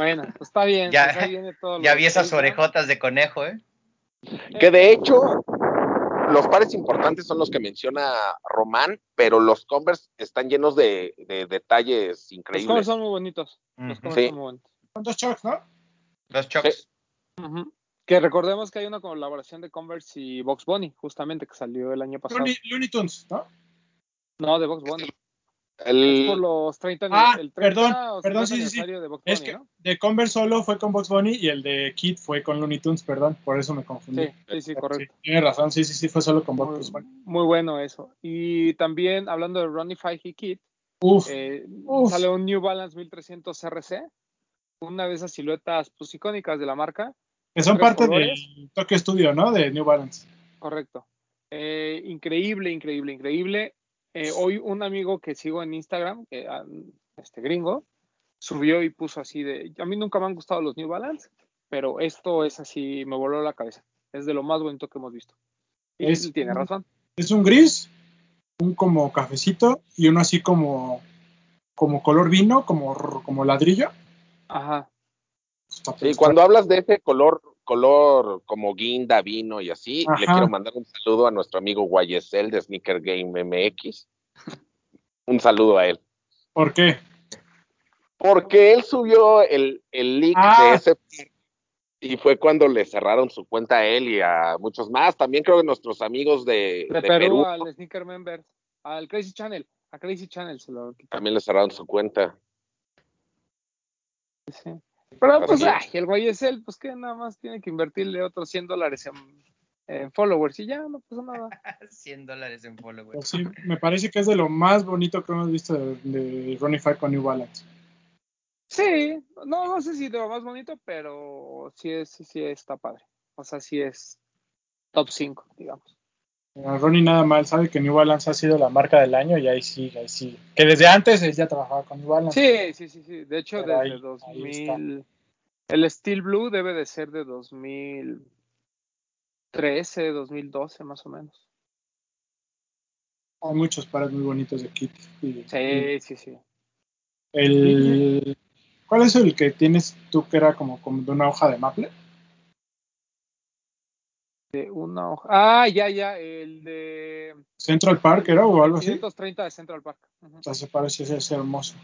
Bueno, pues está bien. Ya- pues viene todo Ya vi esas orejotas de conejo, ¿eh? Que de hecho, los pares importantes son los que menciona Román, pero los Converse están llenos de, de detalles Los covers increíbles. son muy bonitos. Los covers Sí. son muy bonitos. Son dos shocks, ¿no? Los chocks. Ujú. Que recordemos que hay una colaboración de Converse y Box Bunny, justamente, que salió el año pasado. Looney, Looney Tunes, ¿no? No, de Box Bunny. El- Es por los 30 Ah, el 30 perdón, perdón, 50 sí, sí, de Box Es Bunny, que ¿no? de Converse solo fue con Box Bunny y el de Kid fue con Looney Tunes, perdón, por eso me confundí. Sí, sí, sí, correcto. Sí, tienes razón, sí, sí, sí, fue solo con Box Bunny. muy bueno eso. Y también, hablando de Ronnie Fike Kid, Uf, eh, Uf. sale un New Balance 1300 RC, una de esas siluetas pues, icónicas de la marca. que son parte colores. del Tokyo Studio, ¿no? De New Balance. Correcto. Eh, increíble, increíble, increíble. Eh, hoy un amigo que sigo en Instagram, que, ah, este gringo, subió y puso así de, a mí nunca me han gustado los New Balance, pero esto es así, me voló la cabeza. Es de lo más bonito que hemos visto. Y Es él tiene razón. Es un gris, un como cafecito y uno así como, como color vino, como, como ladrillo. Ajá. Sí, está- cuando hablas de ese color, color como guinda, vino y así, le Ajá. quiero mandar un saludo a nuestro amigo Guayesel de Sneaker Game MX. Un saludo a él. ¿Por qué? Porque él subió el, el link Ah. de ese y fue cuando le cerraron su cuenta a él y a muchos más. También creo que nuestros amigos de, De, de Perú, Perú, al Sneaker Member, al Crazy Channel, a Crazy Channel se lo quitó. también le cerraron su cuenta. Sí. Pero pues, ay, el güey es él, pues que nada más tiene que invertirle otros 100 dólares en, en followers y ya, no pasa nada. 100 dólares en follow, Pues sí, me parece que es de lo más bonito que hemos visto de, de Ronnie Five con New Balance. Sí, no, no sé si de lo más bonito, pero sí es, sí, sí está padre. O sea, sí es top 5, digamos. A Ronnie nada mal sabe que New Balance ha sido la marca del año y ahí sí, ahí sí. Que desde antes él ya trabajaba con New Balance. Sí, sí, sí, sí. De hecho, Pero desde ahí- ahí 2000. El Steel Blue debe de ser de 2013, 2012, más o menos. Hay muchos pares muy bonitos de Kit. Y- y Sí, sí, sí. el, ¿Cuál es el que tienes tú que era como, como de una hoja de maple? De una hoja. Ah, ya, ya, el de. Central Park era o algo así. 530 de Central Park. O sea, se parece ese hermoso.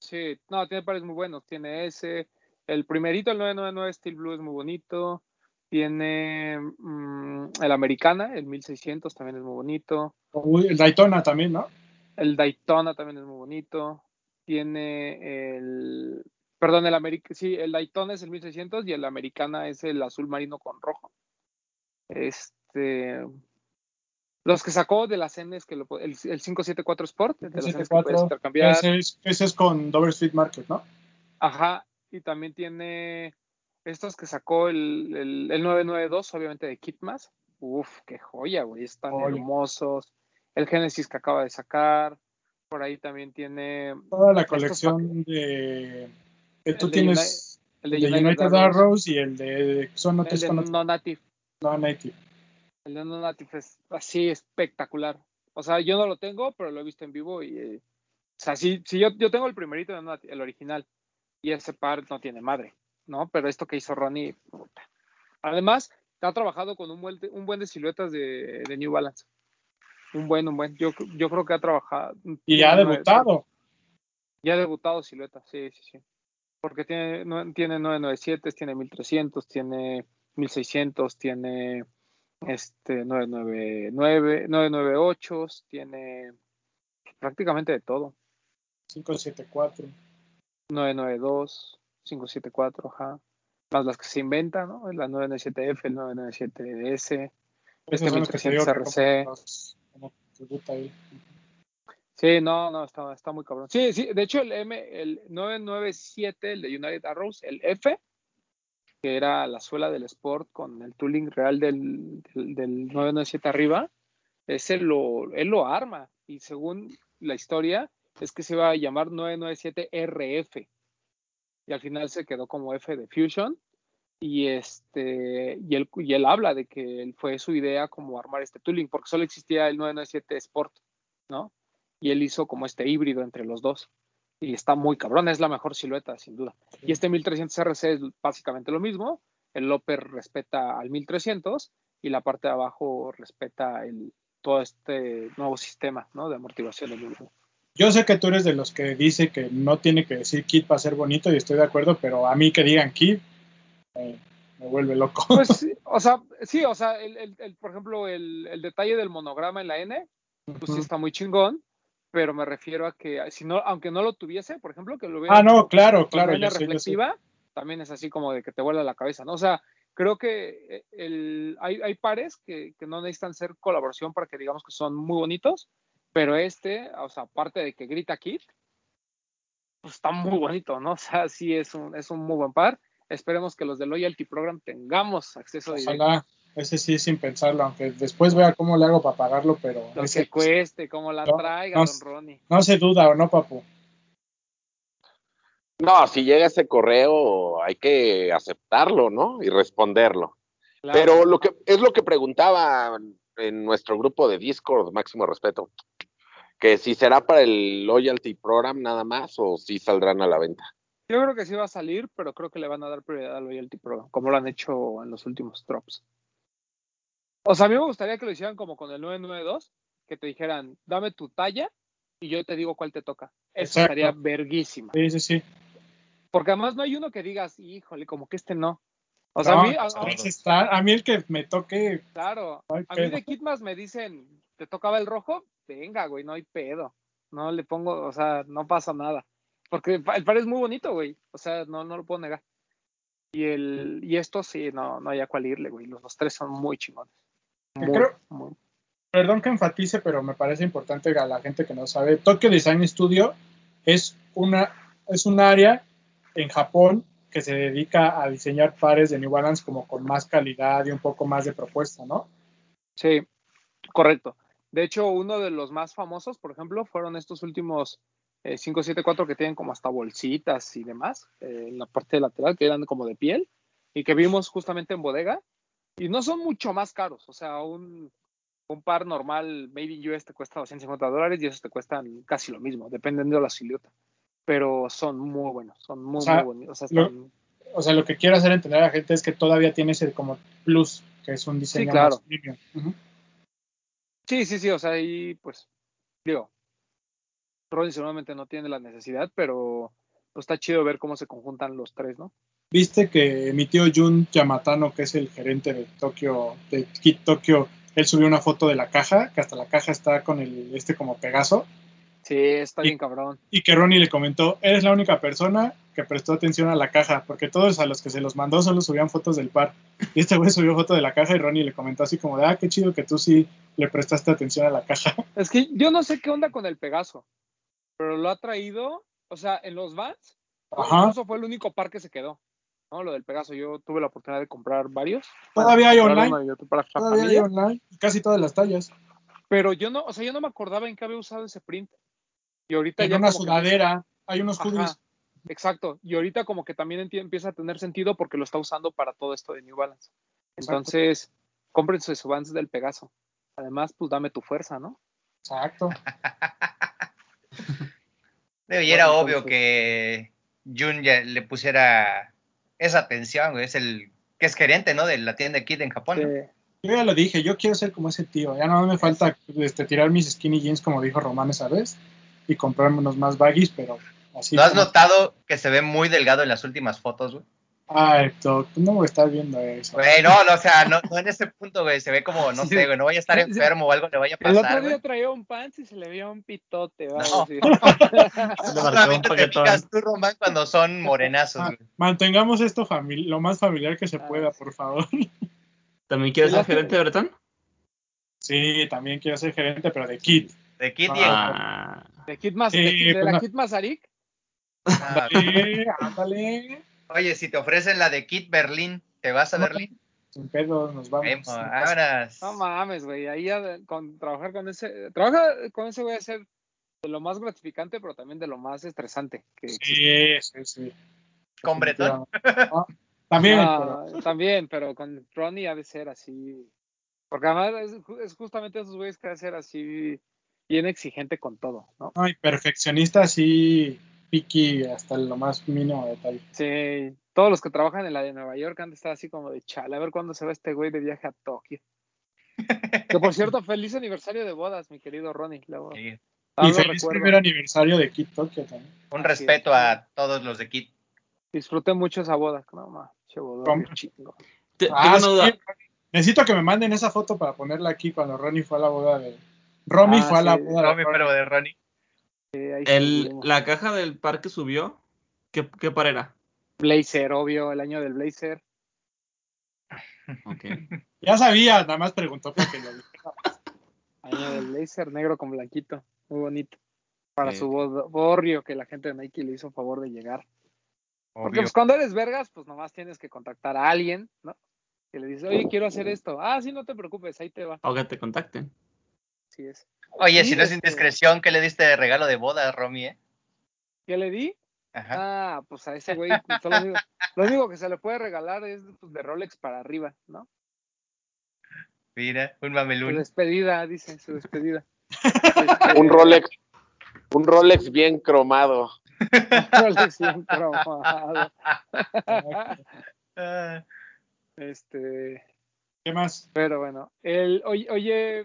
Sí, no, tiene pares muy buenos. Tiene ese. El primerito, el 999 Steel Blue es muy bonito. Tiene mm, el Americana, el 1600 también es muy bonito. Uy, el Daytona también, ¿no? El Daytona también es muy bonito. Tiene el. Perdón, el América. Sí, el Daytona es el 1600 y el Americana es el azul marino con rojo. Este. Los que sacó de las N es que lo, el, el 574 Sport, de las Ns que puedes 74, intercambiar. ese, es, ese es con Dover Street Market, ¿no? Ajá, y también tiene estos que sacó el, el, el 992, obviamente de Kitmas. Uf, qué joya, güey, están Joya. hermosos. El Genesis que acaba de sacar. Por ahí también tiene Toda la colección de que tú El de tienes el el de de United, United Arrows, y el de son el otros de con No Native. No native. El de No Native es así espectacular. O sea, yo no lo tengo, pero lo he visto en vivo y. eh, o sea, sí, sí, yo, yo tengo el primerito, de No Native, el original. Y ese par no tiene madre, ¿no? Pero esto que hizo Ronnie, puta. Además, ha trabajado con un buen, un buen de siluetas de, de New Balance. Un buen, un buen. Yo, yo creo que ha trabajado. Y ha debutado. Ya ha debutado silueta, sí, sí, sí. Porque tiene, no- tiene 997, tiene 1300, tiene 1600, tiene este 999, 998, tiene prácticamente de todo. 574. 992, 574, ajá. Más las que se inventan, ¿no? La 997F, el 997S. Esos son los que te digo 1300 que RC. Sí, no, no, está, está muy cabrón. Sí, sí, de hecho el M, el 997, el de United Arrows, el F, que era la suela del Sport con el tooling real del, del, del 997 arriba, ese lo, él lo arma y según la historia es que se iba a llamar 997RF y al final se quedó como F de Fusion y este y él, y él habla de que fue su idea como armar este tooling porque solo existía el 997 Sport, ¿no? y él hizo como este híbrido entre los dos. Y está muy cabrón, es la mejor silueta, sin duda. Y este 1300 RC es básicamente lo mismo. El Loper respeta al 1300 y la parte de abajo respeta el, todo este nuevo sistema ¿no? de amortiguación del mismo. Yo sé que tú eres de los que dice que no tiene que decir kit para ser bonito y estoy de acuerdo, pero a mí que digan kit eh, me vuelve loco. Pues, sí, o sea, sí, o sea, el, el, el, por ejemplo, el, el, detalle del monograma en la N, pues sí está muy chingón, pero me refiero a que si no, aunque no lo tuviese, por ejemplo, que lo hubiera Ah, no, claro, claro. Sé, sé. reflexiva, también es así como de que te vuela la cabeza, ¿no? O sea, creo que el, hay, hay pares que, que no necesitan ser colaboración para que digamos que son muy bonitos, pero este, o sea, aparte de que grita Kit, pues está muy bonito, ¿no? O sea, sí es un, es un muy buen par. Esperemos que los de Loyalty Program tengamos acceso directo. Ese sí sin pensarlo, aunque después vea cómo le hago para pagarlo, pero Lo ese- que cueste, como la No, traiga, no, don Ronnie. no se duda o no, papu. No, si llega ese correo hay que aceptarlo, ¿no? Y responderlo. Claro. Pero lo que es lo que preguntaba en nuestro grupo de Discord, máximo respeto, que si será para el loyalty program nada más o si saldrán a la venta. Yo creo que sí va a salir, pero creo que le van a dar prioridad al Loyalty Program, como lo han hecho en los últimos drops. O sea, a mí me gustaría que lo hicieran como con el 992, que te dijeran, dame tu talla y yo te digo cuál te toca. Eso Exacto. estaría verguísima. Sí, sí, sí. Porque además no hay uno que digas, híjole, como que este no. O sea, No, a mí, a- pues, a- mí el que me toque, claro, no a mí de Kitmas me dicen, ¿te tocaba el rojo? Venga, güey, no hay pedo. No le pongo, o sea, no pasa nada. Porque el pa- el par es muy bonito, güey. O sea, no, no lo puedo negar. Y el, y esto sí, no, no hay a cuál irle, güey. Los, los tres son muy chingones. Muy, creo- muy. perdón que enfatice, pero me parece importante a la gente que no sabe. Tokyo Design Studio es una es un área en Japón que se dedica a diseñar pares de New Balance como con más calidad y un poco más de propuesta, ¿no? Sí, correcto. De hecho, uno de los más famosos, por ejemplo, fueron estos últimos eh, 574 que tienen como hasta bolsitas y demás eh, en la parte lateral, que eran como de piel y que vimos justamente en bodega. Y no son mucho más caros, o sea, un, un par normal Made in US te cuesta 250 dólares y esos te cuestan casi lo mismo, dependiendo de la silueta. Pero son muy buenos, son muy, O sea, muy bonitos. O sea, lo- están- O sea, lo que quiero hacer entender a la gente es que todavía tiene ese como plus, que es un diseño claro. más premium. Ujú. Sí, sí, sí, o sea, ahí pues, digo, Ronnie seguramente no tiene la necesidad, pero pues, está chido ver cómo se conjuntan los tres, ¿no? Viste que mi tío Jun Yamatano, que es el gerente de Tokio, de Kit Tokyo, él subió una foto de la caja, que hasta la caja está con el este como Pegaso. Sí, está bien cabrón. Y que Ronnie le comentó, eres la única persona que prestó atención a la caja, porque todos a los que se los mandó solo subían fotos del par. Y este güey subió foto de la caja y Ronnie le comentó así como de, ah, qué chido que tú sí le prestaste atención a la caja. Es que yo no sé qué onda con el Pegaso, pero lo ha traído, o sea, en los Vans, Ajá. incluso fue el único par que se quedó. ¿No? Lo del Pegaso, yo tuve la oportunidad de comprar varios. Todavía hay online. para Todavía hay online, casi todas las tallas. Pero yo no, o sea, yo no me acordaba en qué había usado ese print. Y ahorita En ya una que- sudadera, hay unos hoodies. exacto. Y ahorita como que también empieza a tener sentido porque lo está usando para todo esto de New Balance. Entonces, cómprense su Vans del Pegaso. Además, pues dame tu fuerza, ¿no? Exacto. Y era obvio entonces- que Jun ya le pusiera esa atención, güey. Es el que es gerente, ¿no? De la tienda Kid en Japón. Yo ya lo dije, yo quiero ser como ese tío. Ya no me falta este, tirar mis skinny jeans, como dijo Román esa vez, y comprarme unos más baggies, pero así. ¿No has como- notado que se ve muy delgado en las últimas fotos, güey? Ay, Doc, no voy a estar viendo eso. Güey, no, no, o sea, no, no en ese punto, güey. Se ve como, no Sí. sé, güey, no vaya a estar enfermo o algo le vaya a el otro pasar, día traía un pants y se le veía un pitote. ¿va? No. Un Solamente te fijas tú, Román, cuando son morenazos, Ah, güey. mantengamos esto famili- lo más familiar que se Ah, pueda, por favor. ¿También quieres ser gerente de Bretón? Sí, también quiero ser gerente, pero de Kit. De Kid y Ah, De, Kid Mas- Sí, de, de pues la no. Kid Mazarik. Ah, Ándale, ándale. Oye, si te ofrecen la de Kid Berlín, ¿te vas a No. Berlín? Sin pedo, nos vamos. Vemos, No pasa- vámonos. No mames, güey. Ahí ya con, trabajar con ese. Trabajar con ese voy a ser de lo más gratificante, pero también de lo más estresante. Que existe. Sí, sí, sí. ¿Con Bretón? Ah, También, Ah, pero También, pero con Ronnie ha de ser así. Porque además es, es justamente esos güeyes que ha de ser así bien exigente con todo, ¿no? ay, perfeccionista, sí, piqui hasta lo más mínimo detalle. Sí, todos los que trabajan en la de Nueva York han de estar así como de chale, a ver cuándo se va este güey de viaje a Tokio. Que por cierto, feliz aniversario de bodas, mi querido Ronnie. Sí. y feliz recuerdo. primer aniversario de Kit Tokyo también. Un Así respeto es. a todos los de Kid. Disfruté mucho esa boda. No, qué chingo. te- Ah, tengo una sí, duda. Necesito que me manden esa foto para ponerla aquí cuando Ronnie fue a la boda de. Romy Ah, fue a la sí. boda No, de Ronnie. pero de Ronnie. Eh, El, la caja del parque subió. ¿Qué, qué par era? Blazer, obvio, el año del Blazer. Ok. Ya sabía, nada más preguntó para que lo. Año del Blazer negro con blanquito. Muy bonito. Para Ok. su borrio que la gente de Nike le hizo favor de llegar. Porque pues cuando eres vergas, pues nomás tienes que contactar a alguien, ¿no? Que le dices, oye, quiero hacer esto. Ah, sí, no te preocupes, ahí te va. O que te contacten. Así es. Oye, Sí, si no es indiscreción, ¿qué le diste de regalo de boda, Romy, eh? ¿Qué le di? Ajá. Ah, pues a ese güey, pues, lo, único, lo único que se le puede regalar es pues, de Rolex para arriba, ¿no? Mira, un Su mamelún. despedida, dice, su despedida. Este, Un Rolex, un Rolex bien cromado. Rolex bien cromado. Ah, Este, ¿Qué más? pero bueno, el, oye, oye,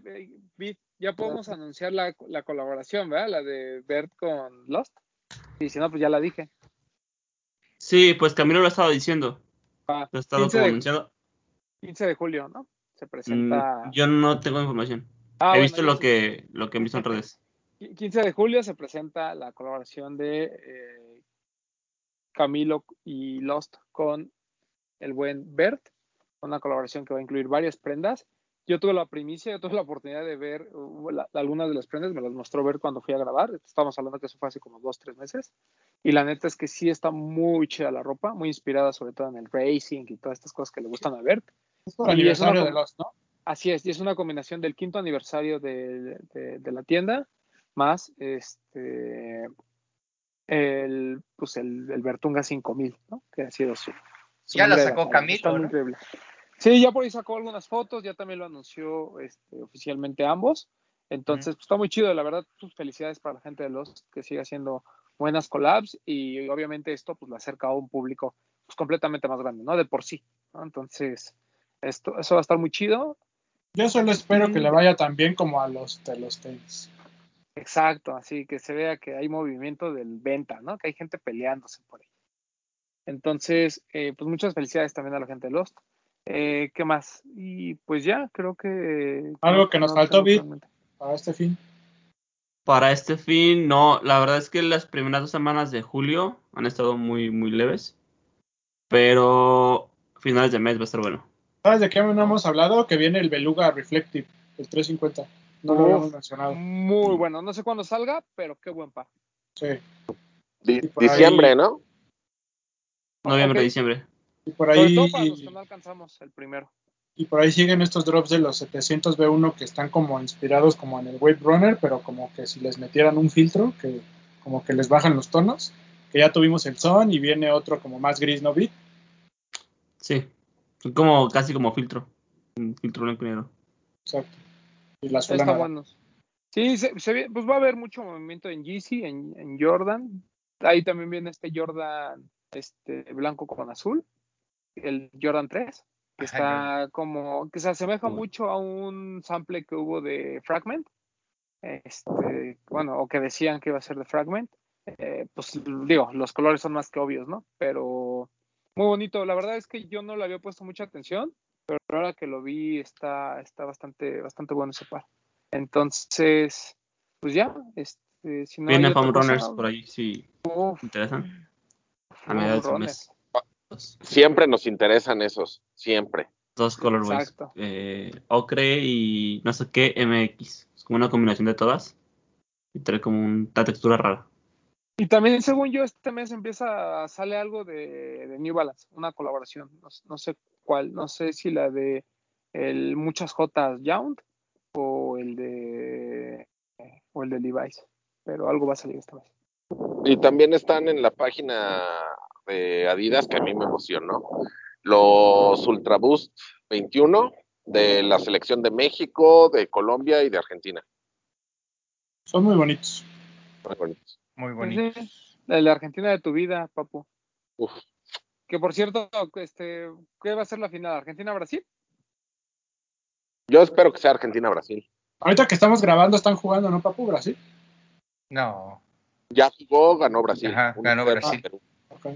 Vic, ya podemos anunciar la, la colaboración, ¿verdad? La de Bert con Lost. Y si no, pues ya la dije. Sí, pues Camilo lo estaba diciendo. Ah, Lo ha estado 15 como de- anunciando. 15 de julio, ¿no? Se presenta. Mm, Yo no tengo información. Ah, He bueno, visto lo sí. que lo que han visto en redes. 15 de julio se presenta la colaboración de eh, Camilo y Lost con el buen Bert, una colaboración que va a incluir varias prendas. Yo tuve la primicia, yo tuve la oportunidad de ver uh, la- algunas de las prendas, me las mostró Bert cuando fui a grabar. Estamos hablando que eso fue hace como dos, tres meses. Y la neta es que sí está muy chida la ropa, muy inspirada sobre todo en el racing y todas estas cosas que le gustan a Bert. Es por Y es aniversario una de los, ¿no? Así es, y es una combinación del quinto aniversario de, de- de la tienda, más este el pues el, el Bertunga 5000, ¿no? Que ha sido su, su Ya la sacó. Camilo, Está increíble. Sí, ya por ahí sacó algunas fotos, ya también lo anunció este, oficialmente ambos. Entonces, pues, está muy chido, la verdad, pues, felicidades para la gente de los que sigue haciendo buenas collabs y obviamente esto pues lo acerca a un público pues, completamente más grande, ¿no? De por sí, ¿no? Entonces, esto, eso va a estar muy chido. Yo solo espero que le vaya tan bien como a los de los tenis. Exacto, así que se vea que hay movimiento del venta, ¿no? Que hay gente peleándose por ahí. Entonces, eh, pues muchas felicidades también a la gente de Lost. Eh, ¿Qué más? Y pues ya, creo que... Algo que nos faltó, Vic. realmente. Para este fin. Para este fin, no, la verdad es que las primeras dos semanas de julio han estado muy, muy leves. Pero finales de mes va a estar bueno. ¿Sabes de qué no hemos hablado? Que viene el Beluga Reflective, el 350. No lo habíamos mencionado. Muy bueno. No sé cuándo salga, pero qué buen par. Sí. Di- ahí- diciembre, ¿no? Noviembre, diciembre. Y por Sobre ahí, todo para los que no alcanzamos el primero. y por ahí siguen estos drops de los 700 B1 que están como inspirados como en el Wave Runner, pero como que si les metieran un filtro, que como que les bajan los tonos. Que ya tuvimos el son y viene otro como más gris, ¿no vi? Sí. Como, casi como filtro. Un filtro blanco y negro. Exacto. Y la Está suela nada. buenos. Sí, se, se ve- pues va a haber mucho movimiento en Yeezy, en, en Jordan. Ahí también viene este Jordan este blanco con azul, el Jordan 3, que Ajá, está como, que se asemeja mucho a un sample que hubo de Fragment. Este, bueno, o que decían que iba a ser de Fragment. Eh, pues digo, los colores son más que obvios, ¿no? Pero muy bonito. La verdad es que yo no le había puesto mucha atención, pero ahora que lo vi está, está bastante, bastante bueno ese par. Entonces, pues ya, este, si no Home cosa, Runners por ahí, uf, interesan. A mediados Runners. mes. Siempre nos interesan esos, siempre. dos colorways. Exacto. Eh, ocre y no sé qué MX. Es como una combinación de todas. Y trae como una textura rara. Y también, según yo, este mes empieza, sale algo de, de New Balance, una colaboración. No, no sé cuál, no sé si la de el Muchas Jotas Yount o el de o el de Levi's, pero algo va a salir esta vez. Y también están en la página de Adidas, que a mí me emocionó, los Ultra Boost 21 de la selección de México, de Colombia y de Argentina. Son muy bonitos. Muy bonitos. Muy Pues bonito. sí, la de la Argentina de tu vida, papu. Uf. Que por cierto, este, ¿qué va a ser la final? ¿Argentina-Brasil? Yo espero que sea Argentina-Brasil. Ahorita que estamos grabando están jugando, ¿no, Papu? Brasil. No. Ya jugó, ganó Brasil. Ajá, ganó Brasil. Perú.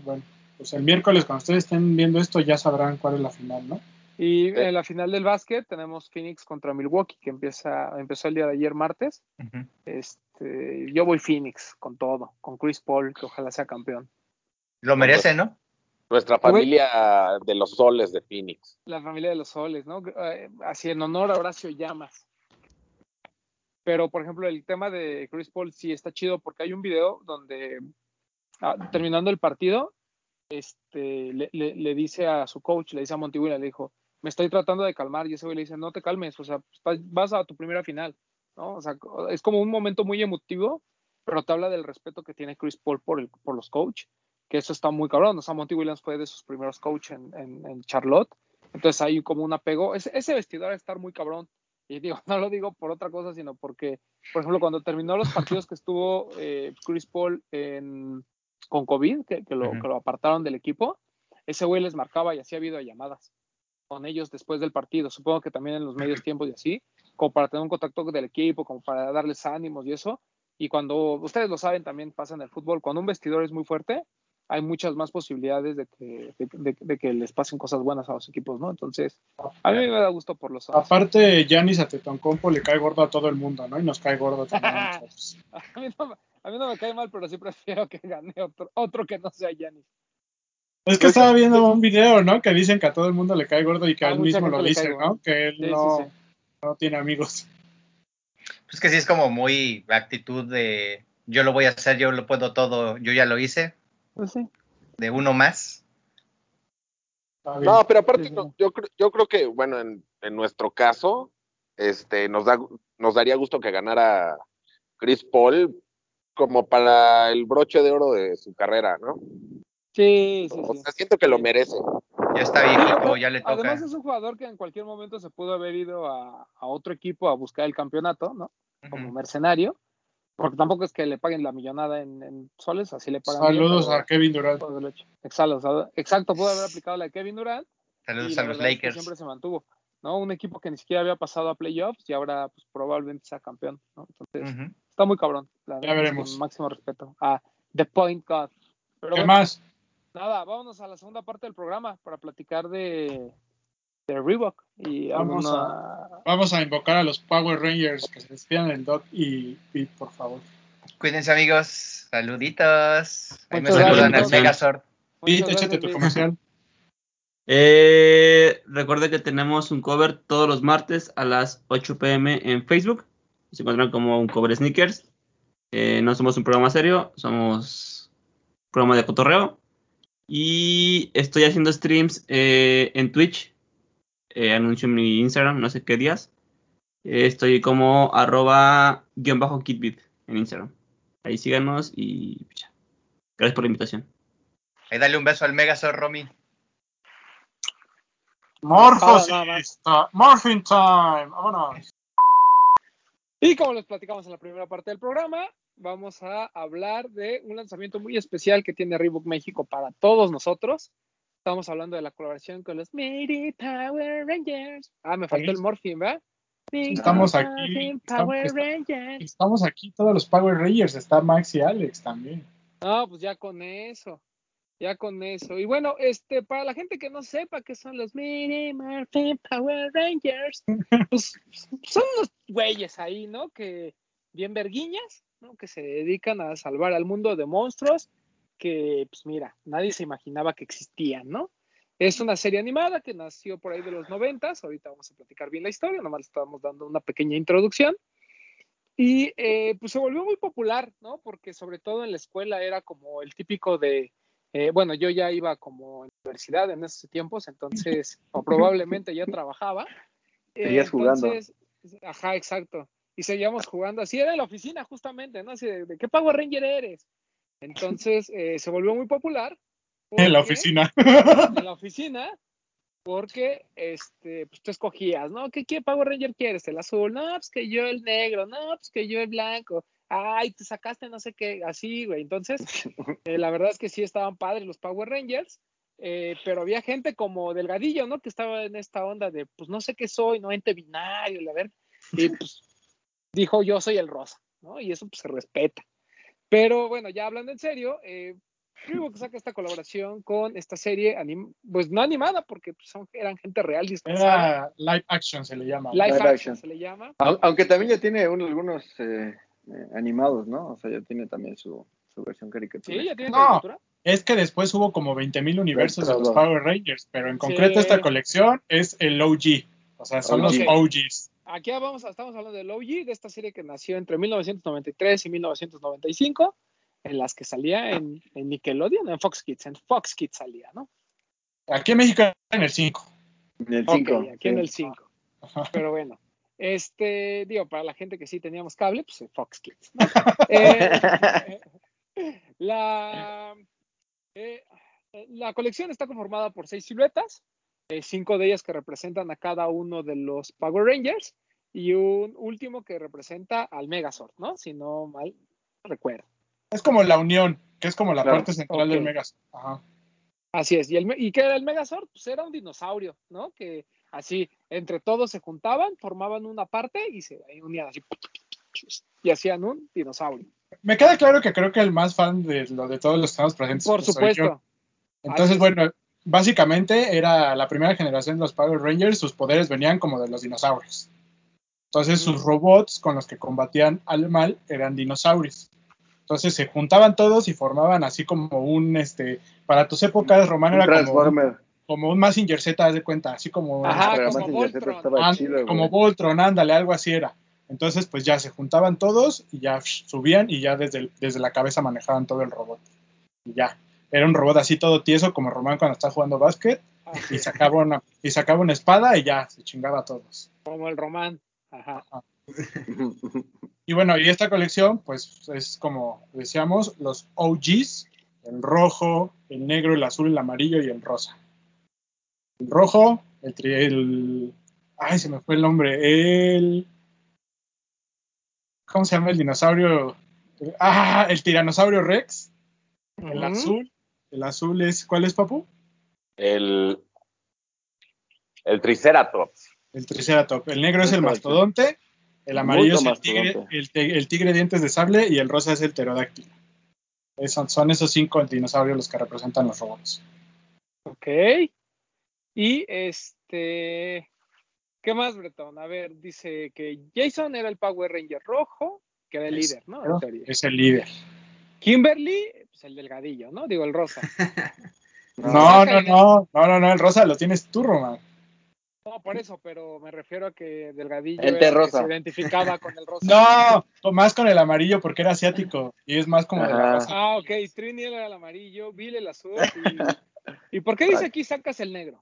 Bueno. Pues el miércoles, cuando ustedes estén viendo esto, ya sabrán cuál es la final, ¿no? Y en la final del básquet tenemos Phoenix contra Milwaukee, que empieza, empezó el día de ayer martes. Este, yo voy Phoenix con todo, con Chris Paul, que ojalá sea campeón. Lo merece, ¿no? Nuestra familia de los soles de Phoenix. La familia de los soles, ¿no? Eh, Así en honor a Horacio Llamas. Pero, por ejemplo, el tema de Chris Paul sí está chido porque hay un video donde, ah, terminando el partido, este, le, le- dice a su coach, le dice a Montigüina, le dijo, me estoy tratando de calmar, y ese güey le dice, no te calmes, o sea, vas a tu primera final, ¿no? O sea, es como un momento muy emotivo, pero te habla del respeto que tiene Chris Paul por, el, por los coach, que eso está muy cabrón, o sea, Monty Williams fue de sus primeros coach en, en- Charlotte, entonces hay como un apego, ese, ese vestidor va a estar muy cabrón, y digo, no lo digo por otra cosa, sino porque, por ejemplo, cuando terminó los partidos que estuvo eh, Chris Paul en, con COVID, que, que lo, que lo apartaron del equipo, ese güey les marcaba y hacía videollamadas con ellos después del partido, supongo que también en los medios tiempos y así, como para tener un contacto del equipo, como para darles ánimos y eso, y cuando, ustedes lo saben, también pasa en el fútbol, cuando un vestidor es muy fuerte, hay muchas más posibilidades de que, de, de- de que les pasen cosas buenas a los equipos, ¿no? Entonces, a mí me da gusto por los Suns. Aparte, Giannis Antetokounmpo le cae gordo a todo el mundo, ¿no? Y nos cae gordo también. a nosotros. A mí, no, me- a mí no me cae mal, pero sí prefiero que gane otro, otro que no sea Giannis. es que estaba viendo un video, ¿no? Que dicen que a todo el mundo le cae gordo y que A él mismo lo dice, ¿no? Que él Sí, sí, no, sí. no tiene amigos. Pues que sí es como muy actitud de yo lo voy a hacer, yo lo puedo todo, yo ya lo hice, Pues sí. de uno más. No, pero aparte, Sí, sí, no, yo, creo- yo creo que, bueno, en, en nuestro caso, este, nos, da, nos daría gusto que ganara Chris Paul como para el broche de oro de su carrera, ¿no? Sí, sí, O sí. sea, siento que lo merece. Ya está viejito, además- ya le toca. Además es un jugador que en cualquier momento se pudo haber ido a, a otro equipo a buscar el campeonato, ¿no? Como mercenario, porque tampoco es que le paguen la millonada en, en soles, así le pagan. bien, Saludos pero- a Kevin Durant. Exacto, o sea, exacto, pudo haber aplicado la de Kevin Durant Saludos y a los es que Lakers. siempre se mantuvo, ¿no? Un equipo que ni siquiera había pasado a playoffs y ahora pues, probablemente sea campeón, ¿no? Entonces, está muy cabrón. La Ya veremos. Máximo respeto a The Point God. Pero ¿Qué bueno, más? Nada, vámonos a la segunda parte del programa para platicar de, de Reebok. Y Vamos a invocar a los Power Rangers que se despidan el Doc y Pete, por favor. Cuídense, amigos. Saluditos. Ahí me Muchas saludan gracias. al Megazord. Pete, échate tu comercial. Eh, recuerda que tenemos un cover todos los martes a las 8 pm en Facebook. Se encuentran como un cover sneakers. Eh, no somos un programa serio, somos un programa de cotorreo. Y estoy haciendo streams eh, en Twitch. Eh, anuncio en mi Instagram, no sé qué días. Eh, estoy como arroba guion bajo kitbit en Instagram. Ahí síganos y ya. gracias por la invitación. Ahí dale un beso al Megazord, Romy. Morphosista. Morphin Time. Vámonos. Y como les platicamos en la primera parte del programa, vamos a hablar de un lanzamiento muy especial que tiene Reebok México para todos nosotros. Estamos hablando de la colaboración con los Mighty Power Rangers. Ah, me faltó el Morphin, ¿verdad? Estamos aquí, estamos- aquí todos los Power Rangers. Está Max y Alex también. No, pues ya con eso. Ya con eso. Y bueno, este, para la gente que no sepa qué son los Mighty Morphin Power Rangers, pues son unos güeyes ahí, ¿no? Que bien verguiñas, ¿no? Que se dedican a salvar al mundo de monstruos que, pues mira, nadie se imaginaba que existían, ¿no? Es una serie animada que nació por ahí de los noventas. Ahorita vamos a platicar bien la historia, nomás le estamos dando una pequeña introducción. Y eh, pues se volvió muy popular, ¿no? Porque sobre todo en la escuela era como el típico de, eh, bueno, yo ya iba como en universidad en esos tiempos, entonces, o probablemente ya trabajaba. Eh, Seguías jugando. Ajá, exacto. Y seguíamos jugando así, era en la oficina justamente, ¿no? Así de, ¿de qué Power Ranger eres? Entonces eh, se volvió muy popular. En la oficina. en la oficina porque este pues tú escogías, ¿no? ¿Qué, qué Power Ranger quieres? ¿El azul? No, pues que yo el negro, no, pues que yo el blanco. Ay, te sacaste no sé qué, así, güey. Entonces, eh, la verdad es que sí estaban padres los Power Rangers, eh, pero había gente como Delgadillo, ¿no? Que estaba en esta onda de, pues no sé qué soy, no ente binario, la verdad. Y pues dijo, yo soy el rosa, ¿no? Y eso pues se respeta. Pero bueno, ya hablando en serio, eh, Reebok saca esta colaboración con esta serie, anim- pues no animada, porque pues, son, eran gente real disfrazada. Era live action, se le llama. Live, Live action, action. se le llama. Au- Aunque también ya tiene un- algunos eh, eh, animados, ¿no? O sea, ya tiene también su, su versión caricatura. Sí, ya tiene No. caricatura. Es que después hubo como 20.000 universos de los. Power Rangers, pero en Sí. concreto esta colección es el OG. O sea, son los. OGs. Aquí vamos a- estamos hablando del OG, de esta serie que nació entre 1993 y 1995, en las que salía en, en Nickelodeon, en Fox Kids, en Fox Kids salía, ¿no? Aquí en México en el 5. En el Ok, 5. aquí en el 5. Pero bueno, este, digo, para la gente que sí teníamos cable, pues en Fox Kids. ¿no? Eh, la, eh, la colección está conformada por seis siluetas, eh, cinco de ellas que representan a cada uno de los Power Rangers y un último que representa al Megazord, ¿no? Si no mal recuerdo. Es como la unión, que es como la Claro. parte central del Megazord. Ajá. Así es. ¿Y, el, ¿Y qué era el Megazord? Pues era un dinosaurio, ¿no? Que así, entre todos se juntaban, formaban una parte y se unían así. Y hacían un dinosaurio. Me queda claro que creo que el más fan de lo de todos los que estamos presentes Por pues, soy supuesto. yo. Entonces, bueno, básicamente era la primera generación de los Power Rangers, sus poderes venían como de los dinosaurios. Entonces, sus robots con los que combatían al mal eran dinosaurios. Entonces se juntaban todos y formaban así como un, este, para tus épocas, Román era como, un- como un Mazinger Z, haz de cuenta, así como, Ajá, Pero como Voltron. Ah, chido, como. Voltron, ándale, algo así era. Entonces, pues ya se juntaban todos y ya subían y ya desde, el- desde la cabeza manejaban todo el robot. Y ya. Era un robot así todo tieso como Román cuando está jugando básquet y sacaba una, y sacaba una espada y ya, se chingaba a todos. como el Román. Ajá. Y bueno, y esta colección, pues es como decíamos, los OGs, el rojo, el negro, el azul, el amarillo y el rosa. El rojo, el, tri- el ay, se me fue el nombre, el ¿cómo se llama el dinosaurio? Ah, el tiranosaurio Rex, el azul, el azul es ¿cuál es, papu? El, el Triceratops. El triceratops. El negro es el mastodonte, el amarillo es el tigre, el, el tigre dientes de sable y el rosa es el pterodáctilo. Es- Son, son esos cinco dinosaurios los que representan los robots. Ok. Y este, ¿qué más, Bretón? A ver, dice que Jason era el Power Ranger rojo, que era el Es- líder, ¿no? Es el líder. Kimberly, pues el delgadillo, ¿no? Digo, el rosa. No, no, no, no, no, no, el rosa lo tienes tú, Román. No, por eso, pero me refiero a que delgadillo El de el que rosa. se identificaba con el rosa. No, más con el amarillo porque era asiático y es más como de la rosa. Ah, ok, Trini era el amarillo, Bill el azul y... ¿Y por qué dice aquí sacas el negro?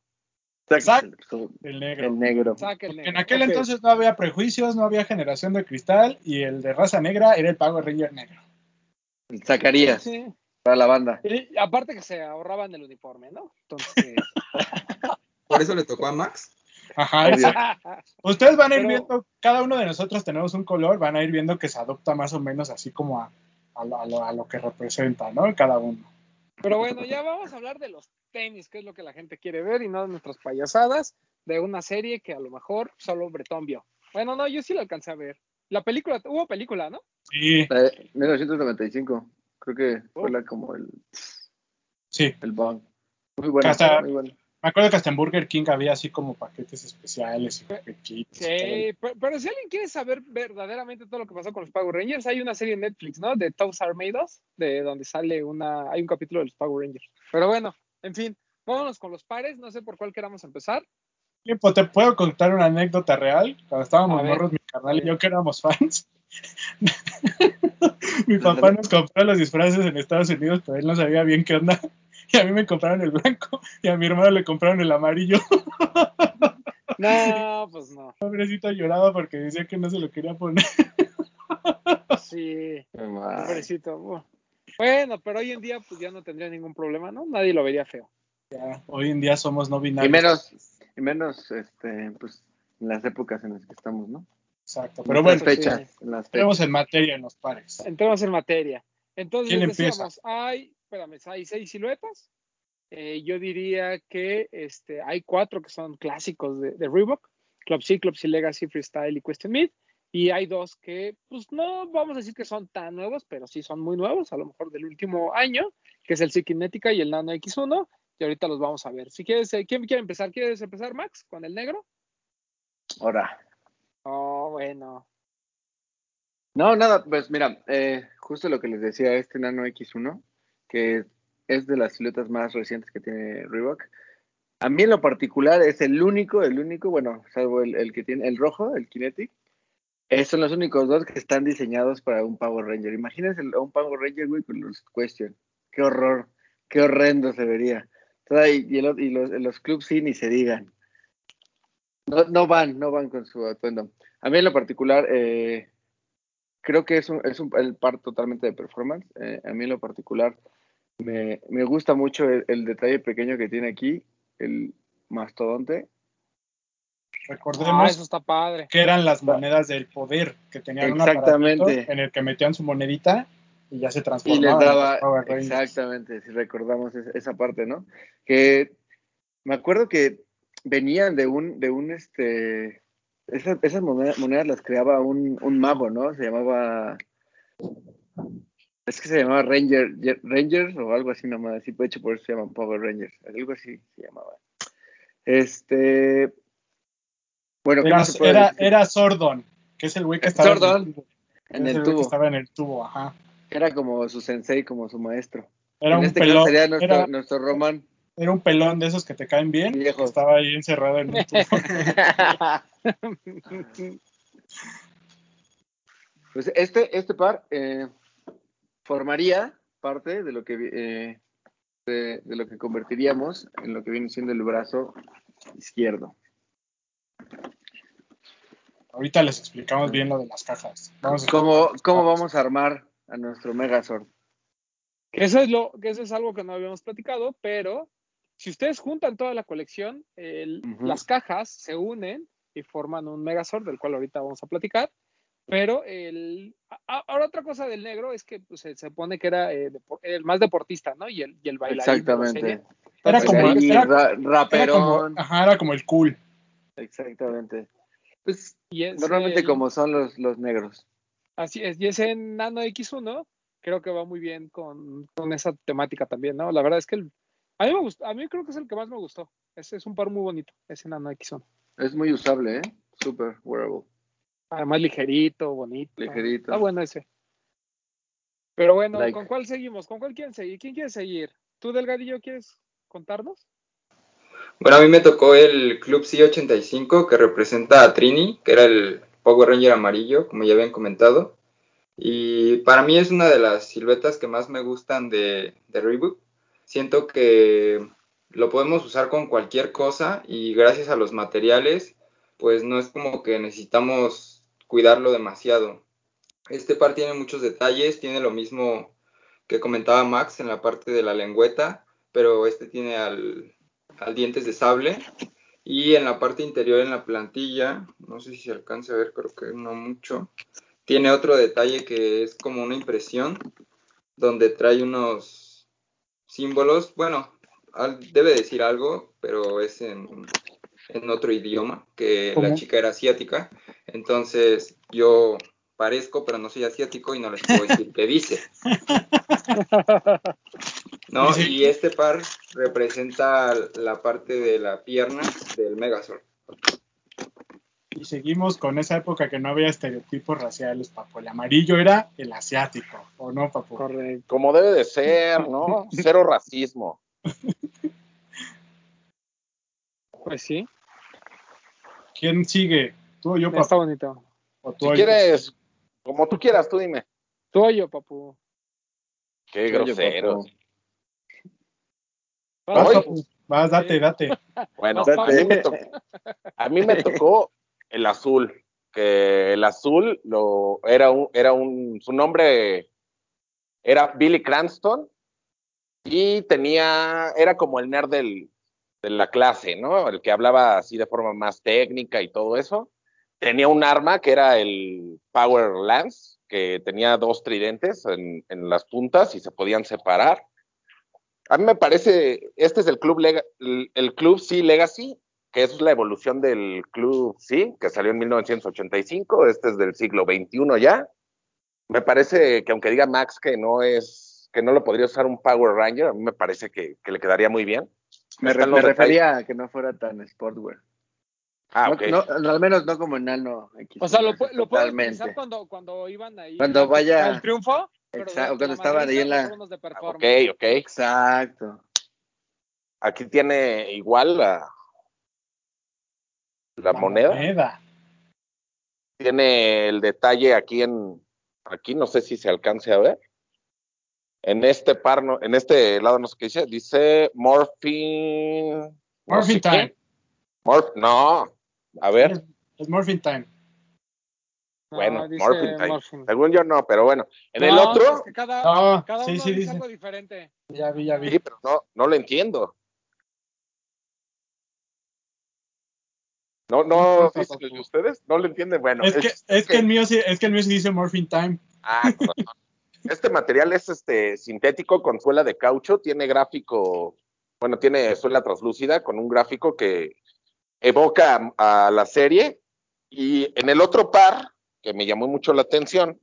Exacto. El negro. El negro. Saca el Porque negro. en aquel entonces no había prejuicios, no había generación de cristal y el de raza negra era el Power Ranger negro. Zacarías Sí. Para la banda. Y aparte que se ahorraban el uniforme, ¿no? Entonces... Por eso le tocó a Max. Ajá, exacto. Ustedes van a ir Pero- viendo, cada uno de nosotros tenemos un color, van a ir viendo que se adopta más o menos así como a, a lo, a lo- a lo que representa, ¿no? Cada uno. Pero bueno, ya vamos a hablar de los tenis, que es lo que la gente quiere ver, y no de nuestras payasadas, de una serie que a lo mejor solo Bretón vio. Bueno, no, yo sí la alcancé a ver. La película, hubo película, ¿no? Sí, La de 1995. Creo que Oh. fue la, como el, sí. el bond. Muy buena. Hasta- Muy buena. Me acuerdo que hasta en Burger King había así como paquetes especiales y paquetitos. y todo. Sí, pero, pero si alguien quiere saber verdaderamente todo lo que pasó con los Power Rangers, hay una serie en Netflix, ¿no? De Made Us, de donde sale una, hay un capítulo de los Power Rangers. Pero bueno, en fin, vámonos con los pares, no sé por cuál queramos empezar. Tiempo, ¿Te puedo contar una anécdota real? Cuando estábamos morros, mi carnal A y yo que éramos fans. mi papá nos compró los disfraces en Estados Unidos, pero él no sabía bien qué onda. Y a mí me compraron el blanco y a mi hermano le compraron el amarillo. No, pues no. Pobrecito lloraba porque decía que no se lo quería poner. Sí. Pobrecito. bu- Bueno, pero hoy en día pues ya no tendría ningún problema, ¿no? Nadie lo vería feo. Ya, hoy en día somos no binarios. Y menos, y menos, este, pues, en las épocas en las que estamos, ¿no? Exacto. Pero En bueno, sí. en las entremos en materia en los pares. Entremos en materia. Entonces, ¿Quién les empieza? decíamos, hay, espérame, hay seis siluetas. Eh, yo diría que este, hay cuatro que son clásicos de, de Reebok. Club C, Club C Legacy, Freestyle y Question Mid. Y hay dos que, pues no vamos a decir que son tan nuevos, pero sí son muy nuevos, a lo mejor del último año, que es el C Kinetica y el Nano X1. Y ahorita los vamos a ver. Si quieres, eh, ¿quién quiere empezar? ¿Quieres empezar, Max, con el negro? Ahora. Oh, bueno. No, nada, pues mira, eh, justo lo que les decía, este Nano X1, que es de las siluetas más recientes que tiene Reebok. A mí en lo particular es el único, el único, bueno, salvo el, que tiene el rojo, el Kinetic, eh, son los únicos dos que están diseñados para un Power Ranger. Imagínense un Power Ranger, güey, con los Question. Qué horror, qué horrendo se vería. Y, y los, los clubs sí ni se digan. No, no van, no van con su atuendo. A mí en lo particular, eh, creo que es un, es un el par totalmente de performance. Eh, a mí en lo particular me, me gusta mucho el, el detalle pequeño que tiene aquí, el mastodonte. Recordemos Ah, eso está padre. que eran las monedas del poder, que tenían Exactamente. en el que metían su monedita y ya se Y les daba, Power Rangers. exactamente, si recordamos es- esa parte, ¿no? Que me acuerdo que venían de un, de un, este, esas, esas monedas, monedas las creaba un, un mago, ¿no? Se llamaba, es que se llamaba Ranger, Rangers o algo así nomás, así, de hecho por eso se llaman Power Rangers, algo así se llamaba. Este, bueno, ¿qué Era, era, era Sordon, que es el güey que estaba Sordon, en el tubo. en el güey que tubo, estaba en el tubo, ajá. era como su sensei, como su maestro. Era en un este caso sería nuestro, era, nuestro Roman. Era un pelón de esos que te caen bien, estaba ahí encerrado en un tubo. Pues este, este par eh, formaría parte de lo que eh, de, de lo que convertiríamos en lo que viene siendo el brazo izquierdo. Ahorita les explicamos bien lo de las cajas. Vamos a- ¿Cómo, cómo vamos a armar a nuestro Megazord? Que eso es lo, que eso es algo que no habíamos platicado, pero si ustedes juntan toda la colección, el- las cajas se unen y forman un Megazord, del cual ahorita vamos a platicar. Pero el, a- ahora otra cosa del negro es que pues, se, se pone que era eh, el más deportista, ¿no? Y el, y el bailarín. Exactamente. Era como, Bailarín, era, ra- era como, raperón. ajá, era como el cool. Exactamente. Pues Y es normalmente el- como son los, los negros. Así es, y ese Nano X1 creo que va muy bien con, con esa temática también, ¿no? La verdad es que el, A mí me gustó, a mí creo que es el que más me gustó. Ese es un par muy bonito, ese Nano X1. Es muy usable, ¿eh? Super wearable. Además ligerito, bonito. Ligerito. Está bueno ese. Pero bueno, Like. ¿con cuál seguimos? ¿Con cuál quieren seguir? ¿Quién quiere seguir? ¿Tú, Delgadillo, quieres contarnos? Bueno, a mí me tocó el Club C85 que representa a Trini, que era el Power Ranger amarillo, como ya habían comentado. Y para mí es una de las siluetas que más me gustan de, de Reebok. Siento que lo podemos usar con cualquier cosa y gracias a los materiales, pues no es como que necesitamos cuidarlo demasiado. Este par tiene muchos detalles, tiene lo mismo que comentaba Max en la parte de la lengüeta, pero este tiene al, al dientes de sable. Y en la parte interior, en la plantilla, no sé si se alcanza a ver, creo que no mucho. Tiene otro detalle que es como una impresión, donde trae unos símbolos. Bueno, al- debe decir algo, pero es en, en otro idioma, que la chica era asiática. Entonces yo parezco, pero no soy asiático y no les puedo decir qué dice. ¿no? Y este par representa la parte de la pierna del Megazord. Y seguimos con esa época que no había estereotipos raciales, papu. El amarillo era el asiático, ¿o no, papu? Correcto. Como debe de ser, ¿no? Cero racismo. Pues sí, ¿Quién sigue? ¿Tú o yo, está papu? bonito. ¿O tú Si o yo? quieres, como tú quieras, tú dime. Tú o yo, papu. Qué grosero. papu. Vas, papu. date, date. Bueno, Vas, a mí, me tocó, a mí me tocó el azul, que el azul lo, era un, era un, su nombre era Billy Cranston y tenía, era como el nerd de la clase, ¿no? El que hablaba así de forma más técnica y todo eso. Tenía un arma que era el Power Lance, que tenía dos tridentes en, en las puntas y se podían separar. A mí me parece, este es el club, Lega- el, el club C Legacy, que es la evolución del club C, que salió en 1985, este es del siglo XXI ya. Me parece que aunque diga Max que no es, que no lo podría usar un Power Ranger, a mí me parece que, que le quedaría muy bien. Me, re- refería a que no fuera tan sportwear. Ah, No- ok. no, al menos no como Nano X. O sea, lo, lo puedes utilizar cuando, cuando iban ahí. Cuando vaya- al triunfo. Exacto, cuando estaban ahí en la- de ok, performance. ok. Exacto. Aquí tiene igual la, la, moneda. Tiene el detalle aquí en, aquí no sé si se alcance a ver. En este par, no- en este lado no sé qué dice, dice Morphine. no Morphin sé qué. Time. Morph- no, a ver, Es, es Morphin Time. No, bueno, Morphine Time. Morphine. Según yo no, pero bueno. En el No, otro, es que cada, No, cada sí, uno sí, dice dice. algo diferente. Ya vi, ya vi. sí, pero no, no lo entiendo. No, no, importa, dicen el de papu. ustedes, no lo entienden. Bueno, es, que, es- es que el mío sí, es que el mío sí dice Morphin Time. Ah. Este material es este sintético con suela de caucho, tiene gráfico, bueno, tiene suela translúcida con un gráfico que evoca a, a la serie. Y en el otro par, que me llamó mucho la atención,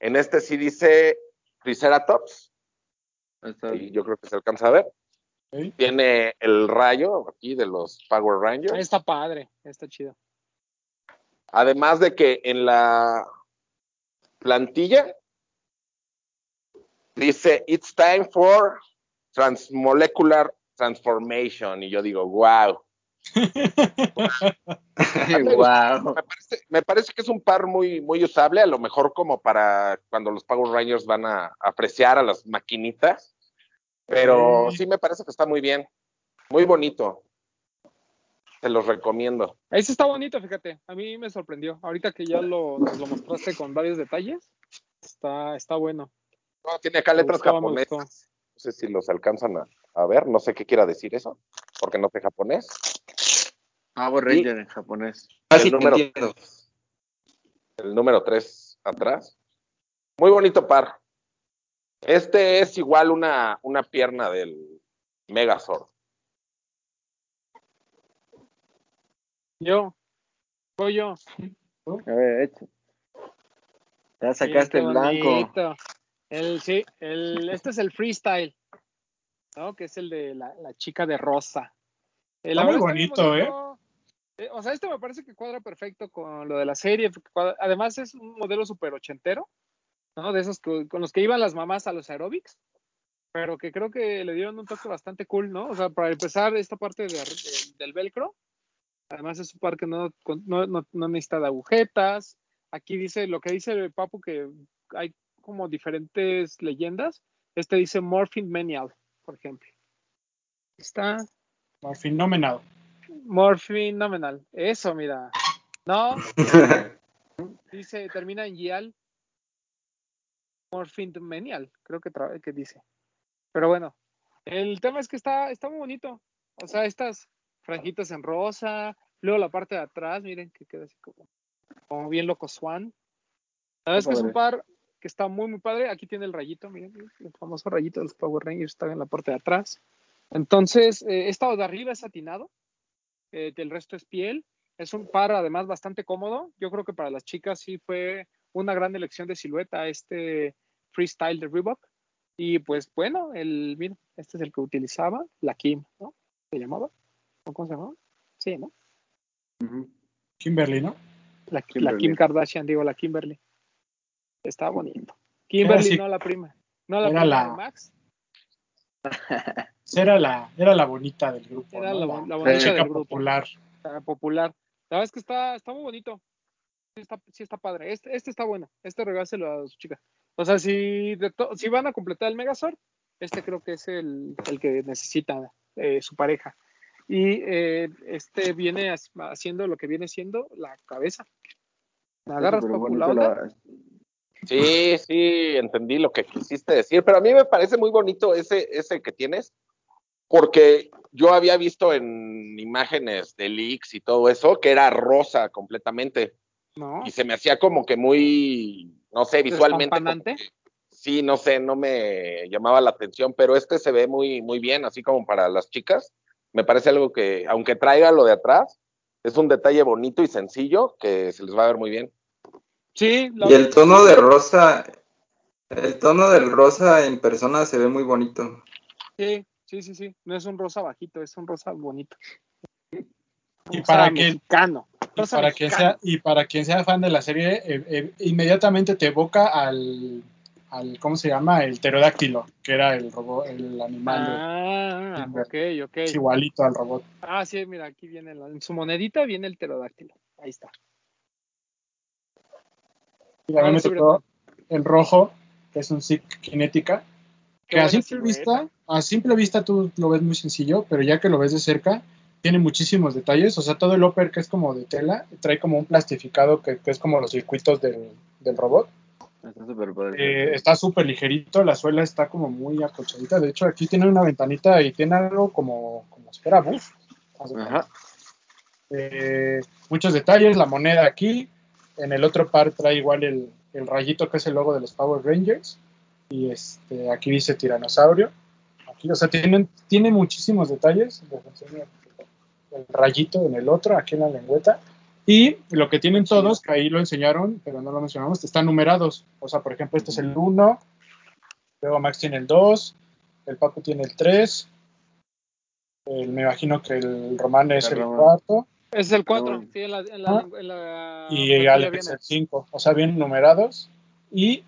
en este sí dice Triceratops, y yo creo que se alcanza a ver. Tiene el rayo aquí de los Power Rangers. está padre, está chido. Además de que en la plantilla dice It's time for transmolecular transformation. Y yo digo, wow. wow. Me parece, me parece que es un par muy, muy usable, a lo mejor como para cuando los Power Rangers van a apreciar a las maquinitas. Pero Sí. sí me parece que está muy bien. Muy bonito. Se los recomiendo. Ese está bonito, fíjate. A mí me sorprendió. Ahorita que ya lo, nos lo mostraste con varios detalles, está, está bueno. No, tiene acá Me letras gustó, japonesas. No sé si los alcanzan a, a ver. No sé qué quiera decir eso, porque no sé japonés. Power Ranger en japonés. Ah, El número- entiendo. El número 3 atrás. Muy bonito par. Este es igual una, una pierna del Megazord. Yo, voy yo. A ver, echa. Ya sacaste Sí, el blanco. El, sí, el, este es el freestyle. ¿no? Que es el de la, la chica de rosa. Eh, Está muy bonito, ¿eh? Eh, O sea, este me parece que cuadra perfecto con lo de la serie. cuadra- Además es un modelo súper ochentero, ¿no? De esos que- con los que iban las mamás a los aeróbics, pero que creo que le dieron un toque bastante cool, ¿no? O sea, para empezar, esta parte de- de- del velcro, además es un par que no, no, no, no necesita de agujetas. Aquí dice, lo que dice Papu, que hay como diferentes leyendas. Este dice Morphine Manial, por ejemplo. Está Fenomenal. Morphine Nominal. Eso, mira. No, dice, termina en Gial. Morphine Manial, creo que, que dice. Pero bueno, el tema es que está, está muy bonito. O sea, estas franjitas en rosa, luego la parte de atrás, miren que queda así como, como bien loco Swan. La verdad es que es un par que está muy, muy padre. Aquí tiene el rayito, miren, el famoso rayito de los Power Rangers está en la parte de atrás. Entonces, eh, esta de arriba es satinado, eh, el resto es piel. Es un par además bastante cómodo. Yo creo que para las chicas sí fue una gran elección de silueta este freestyle de Reebok. Y pues bueno, el, mira, este es el que utilizaba la Kim, ¿no? ¿Se llamaba? ¿O ¿Cómo se llamaba? Sí, ¿no? Kimberly, ¿no? La. Kim Kardashian, digo, la Kimberly. Está bonito. Kimberly, así- no la prima. No la era prima la- de Max, Era la, era la bonita del grupo. Era ¿no? la la, bon- la la bonita chica del grupo. popular. popular. La verdad es que está, está muy bonito. Sí está, sí está padre. Este, este está bueno. Este regáselo a su chica. O sea, si, de to- si van a completar el Megazord, este creo que es el, el que necesita eh, su pareja. Y eh, este viene haciendo lo que viene siendo la cabeza. La agarras la- Sí, sí, entendí lo que quisiste decir, pero a mí me parece muy bonito ese, ese que tienes, porque yo había visto en imágenes de leaks y todo eso que era rosa completamente ¿no? y se me hacía como que muy, no sé, visualmente. que- sí, no sé, no me llamaba la atención, pero este se ve muy, muy bien, así como para las chicas. Me parece algo que, aunque traiga lo de atrás, es un detalle bonito y sencillo que se les va a ver muy bien. Sí, la Y el tono de rosa, el tono del rosa en persona se ve muy bonito. Sí, sí, sí, sí. No es un rosa bajito, es un rosa bonito. Y para que- mexicano. Y Rosa para, sea, y para quien sea fan de la serie, eh, eh, inmediatamente te evoca al, al, ¿cómo se llama? El pterodáctilo, que era el robot, el animal de- Ah, ok, ok. es igualito al robot. Ah, sí, mira, aquí viene, la- en su monedita viene el pterodáctilo. Ahí está. Y a mí Ahora me tocó el rojo, que es un SIC kinética, que a simple vista, a simple vista tú lo ves muy sencillo, pero ya que lo ves de cerca, tiene muchísimos detalles. O sea, todo el upper que es como de tela, trae como un plastificado que, que es como los circuitos del, del robot. Está súper padre. Eh, está súper ligerito, la suela está como muy acolchadita. De hecho, aquí tiene una ventanita y tiene algo como, como si fuera buff. Ajá. Eh, muchos detalles, la moneda aquí. En el otro par trae igual el, el rayito que es el logo de los Power Rangers. Y este, aquí dice tiranosaurio. Aquí, o sea, tienen, tiene muchísimos detalles. Les enseño el rayito en el otro, aquí en la lengüeta. Y lo que tienen todos, que ahí lo enseñaron, pero no lo mencionamos, están numerados. O sea, por ejemplo, este es el 1, luego Max tiene el 2, el Paco tiene el 3, el- me imagino que el Román es El el Román. cuarto Es el 4, bueno. sí, en la, en la, Ah. en la y Alex viene. el 5. O sea, bien numerados. Y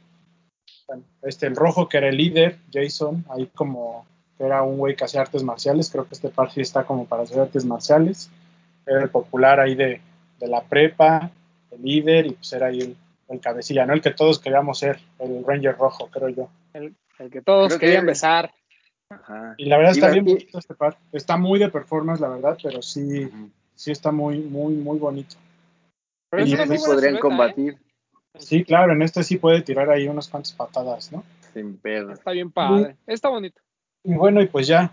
bueno, este, el rojo, que era el líder, Jason, ahí como era un güey que hacía artes marciales. Creo que este par sí está como para hacer artes marciales. Era el popular ahí de, de la prepa, el líder, y pues era ahí el, el cabecilla, ¿no? El que todos queríamos ser, el Ranger rojo, creo yo. El, el que todos Creo que- querían besar. Ajá. Y la verdad está bien bonito este par. Está muy de performance, la verdad, pero sí, sí está muy, muy, muy bonito. Pero Y sí podrían silueta, ¿eh? combatir Sí, claro, en este sí puede tirar ahí unas cuantas patadas, ¿no? sin pedo. Está bien padre. Está bonito. Y bueno, y pues ya,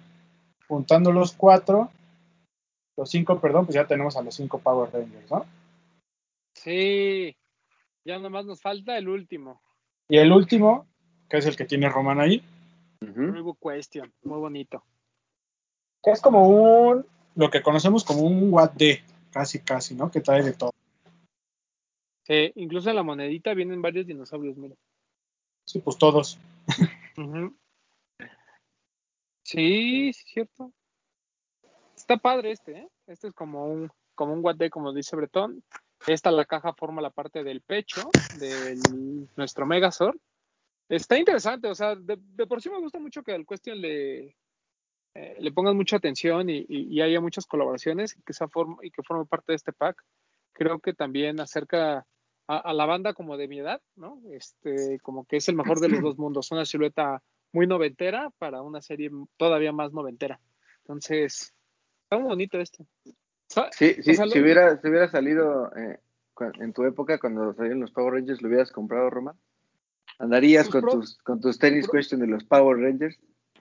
juntando los cuatro, los cinco, perdón, pues ya tenemos a los cinco Power Rangers, ¿no? Sí. Ya nomás nos falta el último. Y el último, que es el que tiene Roman ahí, Ujú. Reebok Question. Muy bonito. que es como un, lo que conocemos como un What D, casi, casi, ¿no? Que trae de todo. Sí, incluso en la monedita vienen varios dinosaurios, mira. Sí, pues todos. Sí, sí, cierto. Está padre este, ¿eh? Este es como un, como un what de, como dice Bretón. Esta la caja forma la parte del pecho de nuestro Megazord. Está interesante, o sea, de, de por sí me gusta mucho que al Question le, eh, le pongan mucha atención y, y- y haya muchas colaboraciones y que, sea forma, y que forme parte de este pack. Creo que también acerca a, a la banda como de mi edad, ¿no? Este, como que es el mejor de los dos mundos, una silueta muy noventera para una serie todavía más noventera. Entonces, está muy bonito esto. Sí, sí, si, hubiera, si hubiera salido eh, en tu época, cuando salieron los Power Rangers, ¿lo hubieras comprado, Roma? ¿Andarías Pues con pro- tus, con tus tenis pro- question de los Power Rangers?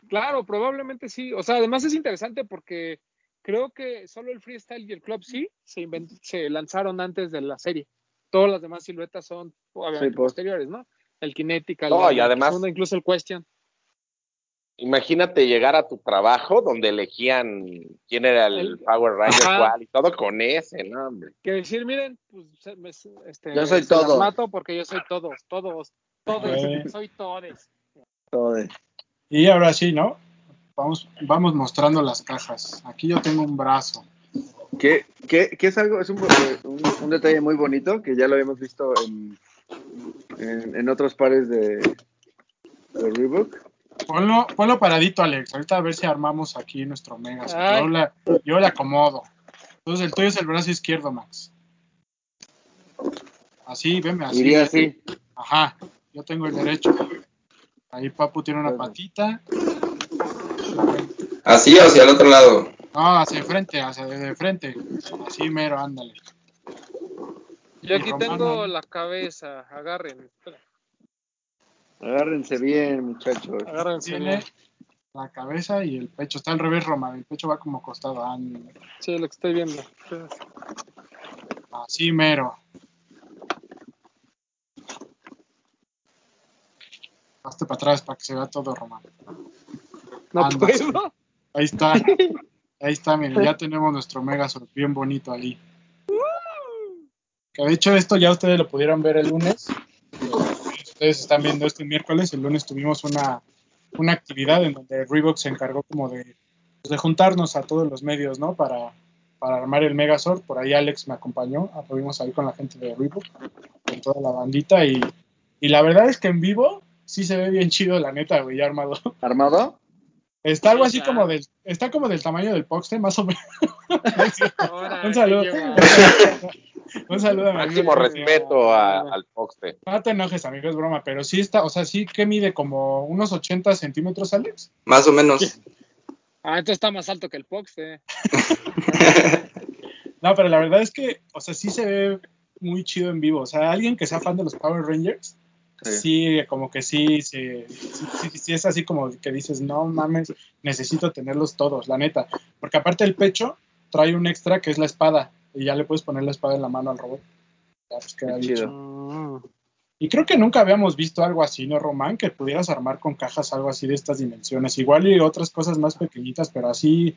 Claro, probablemente sí. O sea, además es interesante porque creo que solo el freestyle y el club sí se, invent- se lanzaron antes de la serie. Todas las demás siluetas son obviamente Sí, pues. posteriores, ¿no? El Kinetica, No, el y además- X1, incluso el Question. Imagínate llegar a tu trabajo donde elegían quién era el, El- Power Ranger Ajá. cuál y todo con ese, ¿no, hombre? Que decir, miren, pues me- este, Yo soy todo. mato porque yo soy todos, todos, todos, Ok. soy todes. Todo de- Y ahora sí, ¿no? Vamos, vamos mostrando las cajas. Aquí yo tengo un brazo. Que, que, que es algo, es un, eh, un, un detalle muy bonito que ya lo habíamos visto en, en, en otros pares de, de Reebok. Ponlo, ponlo paradito, Alex. Ahorita a ver si armamos aquí nuestro mega. Yo, la- yo le acomodo. Entonces el tuyo es el brazo izquierdo, Max. Así, venme así. Iría así. Ajá, yo tengo el derecho. Ahí Papu tiene una patita. Así o hacia el otro lado. No, hacia frente, hacia de frente. Así mero, ándale. Yo aquí Romano tengo la cabeza, agarren, espera, Agárrense bien, muchachos. agárrense Tiene bien. la cabeza y el pecho. Está al revés, Roma. El pecho va como acostado. ah, Sí, lo que estoy viendo. Así mero. Hazte para atrás para que se vea todo, Roma. No Anda, puedo. Ahí está. Ahí está, miren, ya tenemos nuestro Megazord bien bonito ahí. Que de hecho esto ya ustedes lo pudieron ver el lunes. Ustedes están viendo este miércoles. El lunes tuvimos una, una actividad en donde Reebok se encargó como de, pues, de juntarnos a todos los medios, ¿no? Para, para armar el Megazord. Por ahí Alex me acompañó. Estuvimos ahí con la gente de Reebok, con toda la bandita. Y, y la verdad es que en vivo sí se ve bien chido, la neta, güey, armado. ¿Armado? Está algo así como del, está como del tamaño del Poxte, más o menos. Un saludo. Un saludo a mi Máximo amigo. respeto a- al Foxte. No te enojes, amigo, es broma, pero sí está, o sea, sí que mide como unos 80 centímetros, Alex. Más o menos. Ah, entonces está más alto que el Pox, eh. No, pero la verdad es que, o sea, sí se ve muy chido en vivo. O sea, alguien que sea fan de los Power Rangers, Sí. sí, como que sí, sí, sí, sí, sí es así como que dices, no mames, necesito tenerlos todos, la neta. Porque aparte el pecho trae un extra que es la espada, y ya le puedes poner la espada en la mano al robot. Ya, pues queda chido. Y creo que nunca habíamos visto algo así, ¿no, Román? Que pudieras armar con cajas algo así de estas dimensiones. Igual y otras cosas más pequeñitas, pero así,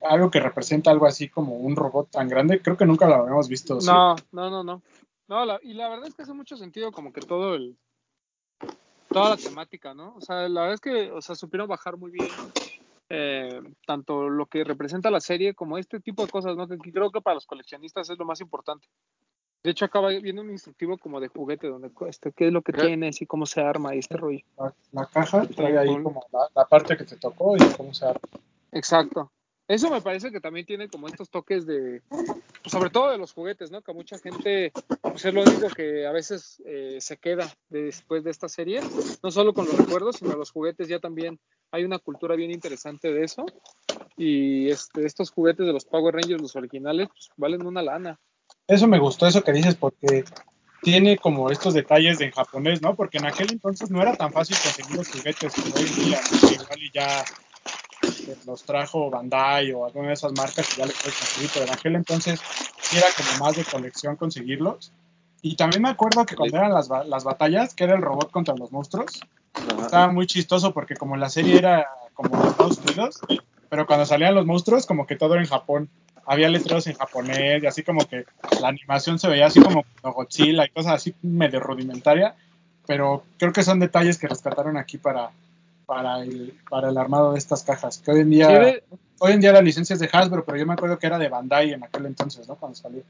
algo que representa algo así como un robot tan grande, creo que nunca lo habíamos visto. ¿sí? No, no, no, no. No, la- y la verdad es que hace mucho sentido como que todo el toda la temática, ¿no? O sea, la verdad es que, o sea, supieron bajar muy bien eh, tanto lo que representa la serie como este tipo de cosas, ¿no? Que creo que para los coleccionistas es lo más importante. De hecho, acaba viendo un instructivo como de juguete donde este, qué es lo que ¿Qué? tienes y cómo se arma y este rollo. La, la caja trae ahí como la, la parte que te tocó y cómo se arma. Exacto. Eso me parece que también tiene como estos toques de, pues, sobre todo de los juguetes, ¿no? Que mucha gente, pues es lo único que a veces eh, se queda de- después de esta serie, no solo con los recuerdos, sino los juguetes ya también hay una cultura bien interesante de eso. Y este, estos juguetes de los Power Rangers, los originales, pues valen una lana. Eso me gustó, eso que dices, porque tiene como estos detalles de en japonés, ¿no? Porque en aquel entonces no era tan fácil conseguir los juguetes como hoy día, igual y ya eh, los trajo Bandai o alguna de esas marcas y ya los puedes conseguir, pero en aquel entonces era como más de colección conseguirlos. Y también me acuerdo que cuando eran las, las batallas, que era el robot contra los monstruos, Ajá. estaba muy chistoso porque como la serie era como de Estados Unidos, pero cuando salían los monstruos como que todo era en Japón. Había letreros en japonés y así como que la animación se veía así como Godzilla y cosas así medio rudimentaria, pero creo que son detalles que rescataron aquí para, para el, para el armado de estas cajas. Que hoy en día, Sí, de- hoy en día la licencia es de Hasbro, pero yo me acuerdo que era de Bandai en aquel entonces, ¿no? Cuando salió.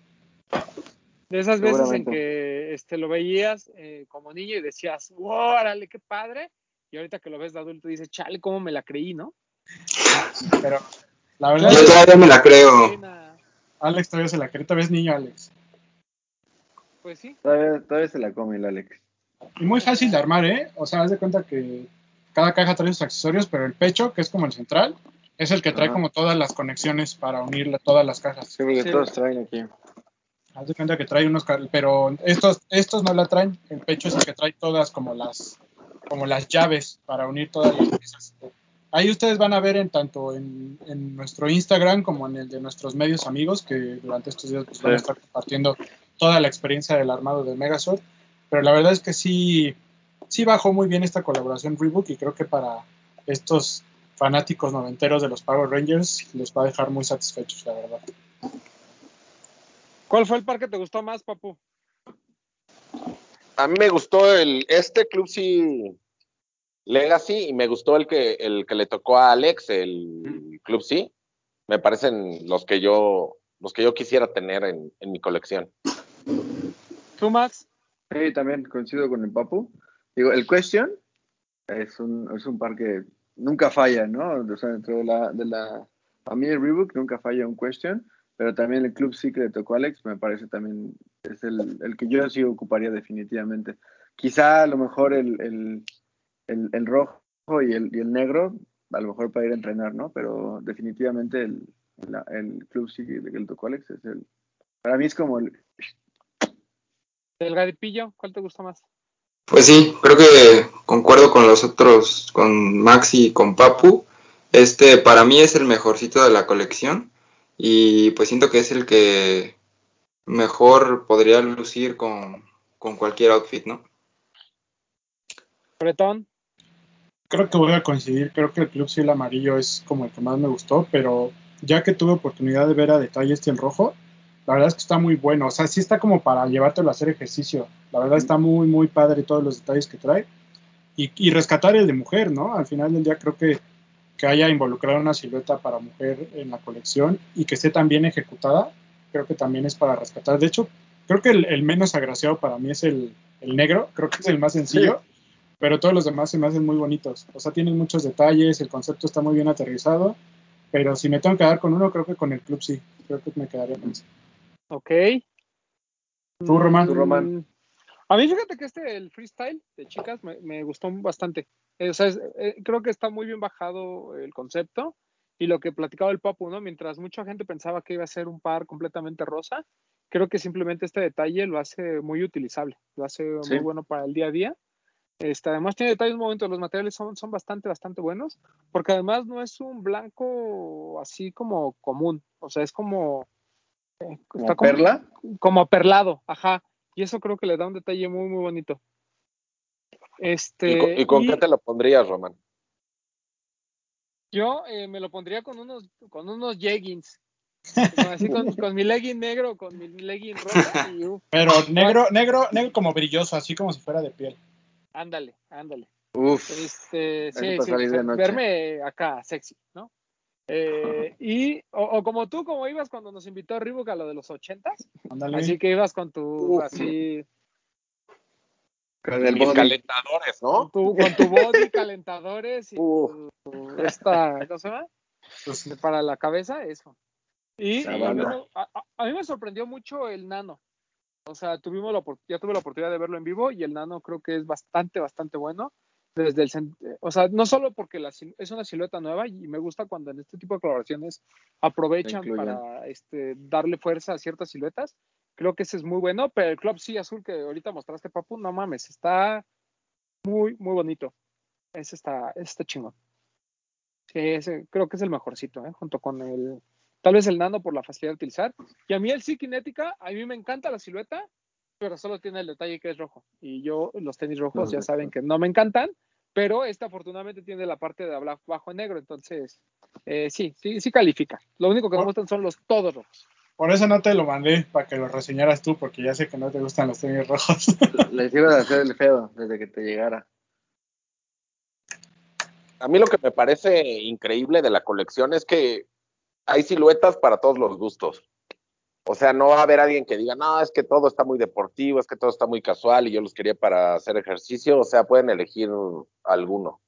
De esas veces en que este, lo veías eh, como niño y decías, órale, qué padre. Y ahorita que lo ves de adulto dices, chale, cómo me la creí, ¿no? Pero la verdad, Yo todavía me la creo. Alex todavía se la cree, todavía es niño Alex. Pues sí. Todavía, todavía se la come el Alex. Y muy fácil de armar, ¿eh? O sea, haz de cuenta que cada caja trae sus accesorios, pero el pecho, que es como el central, es el que trae Ajá. como todas las conexiones para unir la- todas las cajas. Sí, porque Sí. todos traen aquí. Haz de cuenta que trae unos, pero estos, estos no la traen. El pecho es el que trae todas como las, como las llaves para unir todas las piezas. Ahí ustedes van a ver en tanto en, en nuestro Instagram como en el de nuestros medios amigos que durante estos días pues, van a Sí. estar compartiendo toda la experiencia del armado de Megazord. Pero la verdad es que sí, sí bajó muy bien esta colaboración Reebok y creo que para estos fanáticos noventeros de los Power Rangers los va a dejar muy satisfechos, la verdad. ¿Cuál fue el par que te gustó más, papu? A mí me gustó el este Club C Legacy y me gustó el que el que le tocó a Alex, el Club C. Me parecen los que yo los que yo quisiera tener en, en mi colección. ¿Tú, Max? Sí, también coincido con el Papu. Digo, el Question es un, es un par que nunca falla, ¿no? O sea, dentro de la, de la a mí el Reebok nunca falla un Question, pero también el Club sí que le Alex me parece también es el, el que yo sí ocuparía definitivamente. Quizá a lo mejor el, el, el, el rojo y el, y el negro, a lo mejor para ir a entrenar, ¿no? Pero definitivamente el, la- el Club sí que le tocó Alex es el, para mí es como el, ¿El gadipillo? ¿Cuál te gustó más? Pues sí, creo que concuerdo con los otros, con Maxi y con Papu. Este para mí es el mejorcito de la colección y pues siento que es el que mejor podría lucir con, con cualquier outfit, ¿no? Bretón. Creo que voy a coincidir, creo que el Club Cielo Amarillo es como el que más me gustó, pero ya que tuve oportunidad de ver a detalle este en rojo, la verdad es que está muy bueno, o sea, sí está como para llevártelo a hacer ejercicio, la verdad está muy, muy padre todos los detalles que trae, y, y rescatar el de mujer, ¿no? Al final del día creo que, que haya involucrado una silueta para mujer en la colección y que esté tan bien ejecutada, creo que también es para rescatar, de hecho, creo que el, el menos agraciado para mí es el, el negro, creo que es el más sencillo pero todos los demás se me hacen muy bonitos. O sea, tienen muchos detalles, el concepto está muy bien aterrizado, pero si me tengo que quedar con uno, creo que con el club sí. Creo que me quedaría con ese. Ok. ¿Tú, Román? Tú, Román. A mí fíjate que este, el freestyle de chicas, me, me gustó bastante. Eh, o sea, es- eh, creo que está muy bien bajado el concepto y lo que platicaba el Papu, ¿no? Mientras mucha gente pensaba que iba a ser un par completamente rosa, creo que simplemente este detalle lo hace muy utilizable, lo hace Sí. muy bueno para el día a día. Este, además tiene detalles muy bonitos, los materiales son, son bastante, bastante buenos, porque además no es un blanco así como común, o sea, es como... eh, como está como- perla. como perlado, ajá. Y eso creo que le da un detalle muy, muy bonito. Este, ¿Y con, y con y qué te lo pondrías, Román? Yo eh, me lo pondría con unos, con unos jeggings. Así con, con mi legging negro, con mi legging rosa y uf, Pero negro, negro, negro como brilloso, así como si fuera de piel. ándale, ándale. Uf. Este, sí, sí, verme acá sexy, ¿no? Eh, y, o, o como tú, como ibas cuando nos invitó Reebok a lo de los ochentas, así que ibas con tu, Uf. así, Con el body. calentadores, ¿no? con tu, con tu body, calentadores y tu, esta, ¿cómo se llama? Pues, para la cabeza, eso. Y, a, mí me, a- a- a mí me sorprendió mucho el nano. O sea, tuvimos la, ya tuve la oportunidad de verlo en vivo y el nano creo que es bastante, bastante bueno. Desde el, sen- o sea, no solo porque la es una silueta nueva y me gusta cuando en este tipo de colaboraciones aprovechan para este, darle fuerza a ciertas siluetas. Creo que ese es muy bueno, pero el Club sí azul que ahorita mostraste, Papu, no mames, está muy, muy bonito. Ese está, ese está chingón. Sí, ese creo que es el mejorcito, ¿eh? junto con el, tal vez el nano por la facilidad de utilizar. Y a mí el sí Kinética, a mí me encanta la silueta, pero solo tiene el detalle que es rojo. Y yo, los tenis rojos, ya saben que no me encantan, pero este afortunadamente tiene la parte de abajo en negro, entonces eh, sí, sí, sí califica. Lo único que no me gustan son los todos rojos. por eso no te lo mandé, para que lo reseñaras tú, porque ya sé que no te gustan los tenis rojos. Les ibas a hacer el feo desde que te llegara. A mí lo que me parece increíble de la colección es que hay siluetas para todos los gustos. O sea, no va a haber alguien que diga, no, es que todo está muy deportivo, es que todo está muy casual y yo los quería para hacer ejercicio. O sea, pueden elegir alguno.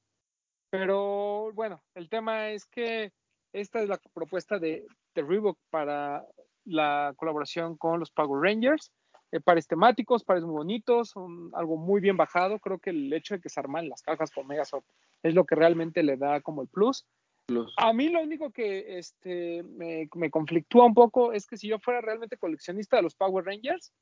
Pero bueno, el tema es que esta es la propuesta de, de Reebok para la colaboración con los Power Rangers. Eh, pares temáticos, pares muy bonitos, son algo muy bien bajado. Creo que el hecho de que se arman las cajas con Megazord es lo que realmente le da como el plus. A mí lo único que este, me, me conflictúa un poco es que si yo fuera realmente coleccionista de los Power Rangers,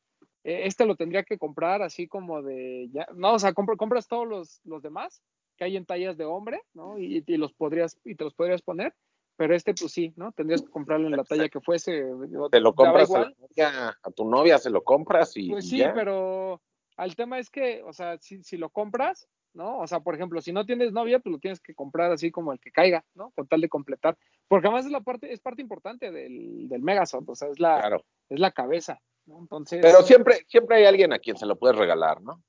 eh, este lo tendría que comprar así como de, ya, no, o sea, compro- compras todos los, los demás que hay en tallas de hombre, ¿no? Y, y los podrías, y te los podrías poner, pero este pues sí, ¿no? Tendrías que comprarlo en la talla que fuese. Te lo compras a, novia, a tu novia, se lo compras y, Pues y sí, ya. pero al tema es que, o sea, si, si lo compras, ¿no? O sea, por ejemplo, si no tienes novia, pues lo tienes que comprar así como el que caiga, ¿no? Con tal de completar. Porque además es la parte, es parte importante del, del Megazord, o sea, es la, Claro. es la cabeza, ¿no? Entonces. Pero siempre, siempre hay alguien a quien se lo puedes regalar, ¿no?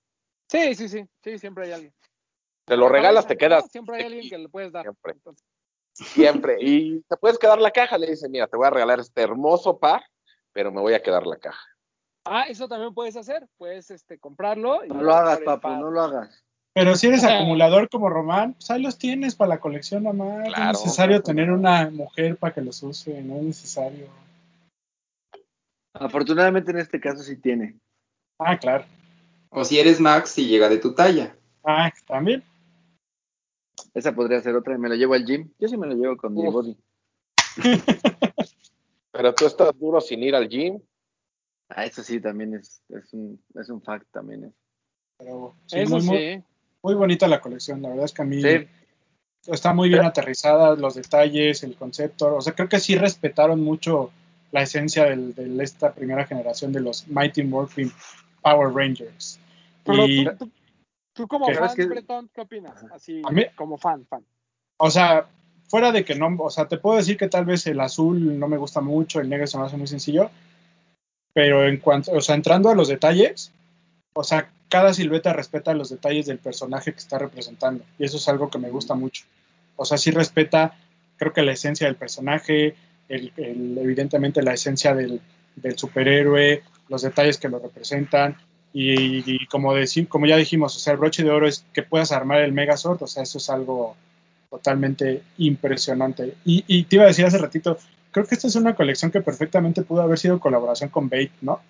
Sí, sí, sí, sí, siempre hay alguien. Te lo La regalas, cabeza, te quedas. ¿no? Siempre hay alguien que le puedes dar. Siempre. Entonces, Siempre. Y te puedes quedar la caja. Le dices, mira, te voy a regalar este hermoso par, pero me voy a quedar la caja. ah, eso también puedes hacer. Puedes este, comprarlo. y No lo hagas, papu, no lo hagas. Pero si eres acumulador como Román, pues ahí los tienes para la colección nomás. no Claro. es necesario tener una mujer para que los use, no es necesario. Afortunadamente en este caso sí tiene. Ah, claro. O si eres Max y llega de tu talla. Ah, también. Esa podría ser otra me la llevo al gym. Yo sí me la llevo con mi body. Pero tú estás duro sin ir al gym. Ah, eso sí también es, es un, es un fact también. es. Pero sí, Eso muy, sí. Muy, bonita la colección. La verdad es que a mí Sí. está muy bien aterrizada, los detalles, el concepto. O sea, creo que sí respetaron mucho la esencia del- de esta primera generación de los Mighty Morphin Power Rangers. Pero Y, tú, tú- tú como fan, ¿Sabes qué? Bretón, ¿qué opinas? Así, A mí- como fan, fan. o sea, fuera de que no, o sea, te puedo decir que tal vez el azul no me gusta mucho, el negro se me hace muy sencillo, pero en cuanto, o sea, entrando a los detalles, o sea, cada silueta respeta los detalles del personaje que está representando, y eso es algo que me gusta mucho. O sea, sí respeta, creo que la esencia del personaje, el, el- evidentemente la esencia del, superhéroe, los detalles que lo representan, y, y como, decir, como ya dijimos, o sea, el broche de oro es que puedas armar el Megazord, o sea, eso es algo totalmente impresionante. Y, y te iba a decir hace ratito, creo que esta es una colección que perfectamente pudo haber sido colaboración con Bait, ¿no?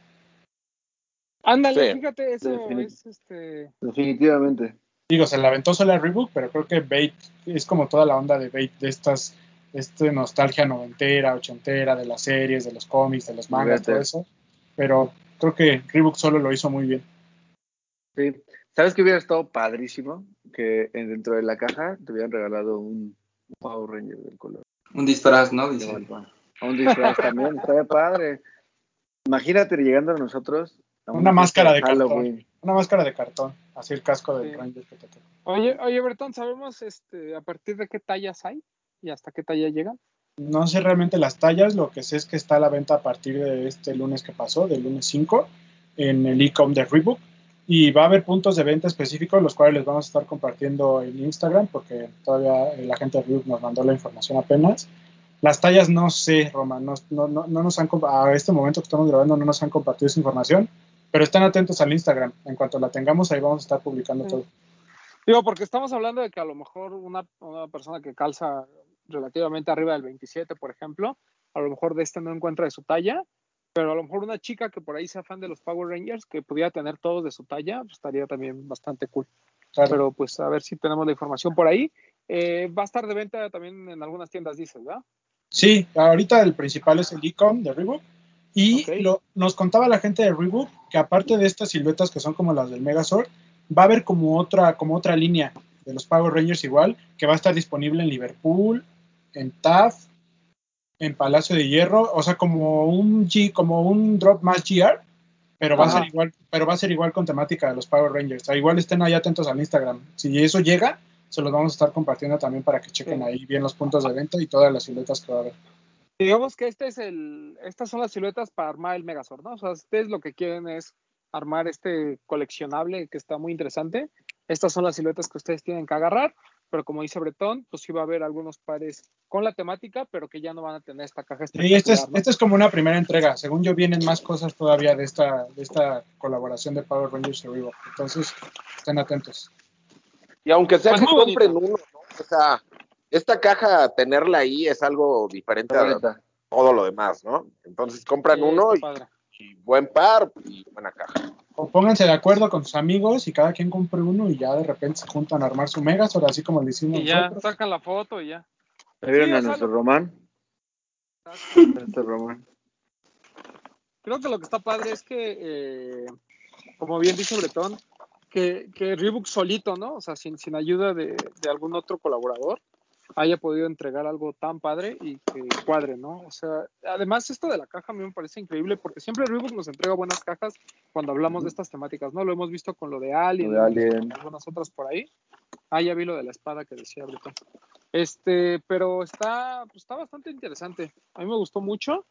Ándale, Sí. fíjate, eso Definit- es este. Definitivamente. Digo, se la aventó sola Rebook, pero creo que Bait es como toda la onda de Bait, de estas, este nostalgia noventera, ochentera, de las series, de los cómics, de los mangas, Fíjate. todo eso. Pero creo que Reebok solo lo hizo muy bien. Sí. ¿Sabes que hubiera estado padrísimo? Que en- dentro de la caja te hubieran regalado un Power Ranger del color. Un disfraz, ¿no? Dice. Un disfraz también, estaría padre. Imagínate llegando a nosotros Una máscara de Halloween. Una máscara de cartón, así el casco del Sí. Ranger que te tocó. Oye, oye, Bretón, ¿sabemos este, a partir de qué tallas hay y hasta qué talla llegan? No sé realmente las tallas, lo que sé es que está a la venta a partir de este lunes que pasó, del lunes 5, en el e-com de Reebok. Y va a haber puntos de venta específicos, los cuales les vamos a estar compartiendo en Instagram, porque todavía la gente de Reebok nos mandó la información apenas. Las tallas no sé, Roma, no, no, no, no nos han, a este momento que estamos grabando no nos han compartido esa información, pero estén atentos al Instagram. En cuanto la tengamos, ahí vamos a estar publicando Sí. todo. Digo, porque estamos hablando de que a lo mejor una, una persona que calza relativamente arriba del 27, por ejemplo, a lo mejor de este no encuentra de su talla, pero a lo mejor una chica que por ahí sea fan de los Power Rangers, que pudiera tener todos de su talla, pues estaría también bastante cool. Claro. Pero pues a ver si tenemos la información por ahí. Eh, va a estar de venta también en algunas tiendas, dices, ¿verdad? Sí, ahorita el principal es el e-com de Reebok. Y lo- nos contaba la gente de Reebok que aparte de estas siluetas que son como las del Megazord, va a haber como otra, como otra línea de los Power Rangers igual, que va a estar disponible en Liverpool, en TAF, en Palacio de Hierro, o sea, como un G, como un drop más GR, pero va a ser igual, pero va a ser igual con temática de los Power Rangers. O sea, igual estén ahí atentos al Instagram. Si eso llega, se los vamos a estar compartiendo también para que chequen ahí bien los puntos de venta y todas las siluetas que va a haber. Digamos que este es el, estas son las siluetas para armar el Megazord, ¿no? O sea, ustedes lo que quieren es armar este coleccionable que está muy interesante. Estas son las siluetas que ustedes tienen que agarrar. pero como dice Bretón, pues sí va a haber algunos pares con la temática, pero que ya no van a tener esta caja Y esto es, ¿no? esto es como una primera entrega. Según yo, vienen más cosas todavía de esta, de esta colaboración de Power Rangers y Reebok. Entonces, estén atentos. Y aunque sea Pues que compren uno, ¿no? O sea, esta caja, tenerla ahí es algo diferente a todo lo demás, ¿no? Entonces compran Sí, uno y, buen par y buena caja. O pónganse de acuerdo con sus amigos y cada quien compre uno y ya de repente se juntan a armar su Megazord, así como lo hicimos Y ya, nosotros. sacan la foto y ya. ¿Me vieron Sí, a nuestro Román? Nuestro Román. Creo que lo que está padre es que, eh, como bien dice Bretón, que, que Reebok solito, ¿no? O sea, sin, sin ayuda de, de algún otro colaborador, haya podido entregar algo tan padre y que cuadre, ¿no? O sea, además esto de la caja a mí me parece increíble porque siempre Reebok nos entrega buenas cajas cuando hablamos de estas temáticas, ¿no? Lo hemos visto con lo de Alien, Lo de Alien. con algunas otras por ahí. Ah, ya vi lo de la espada que decía Bretón. Este, pero está, pues, está bastante interesante. A mí me gustó mucho.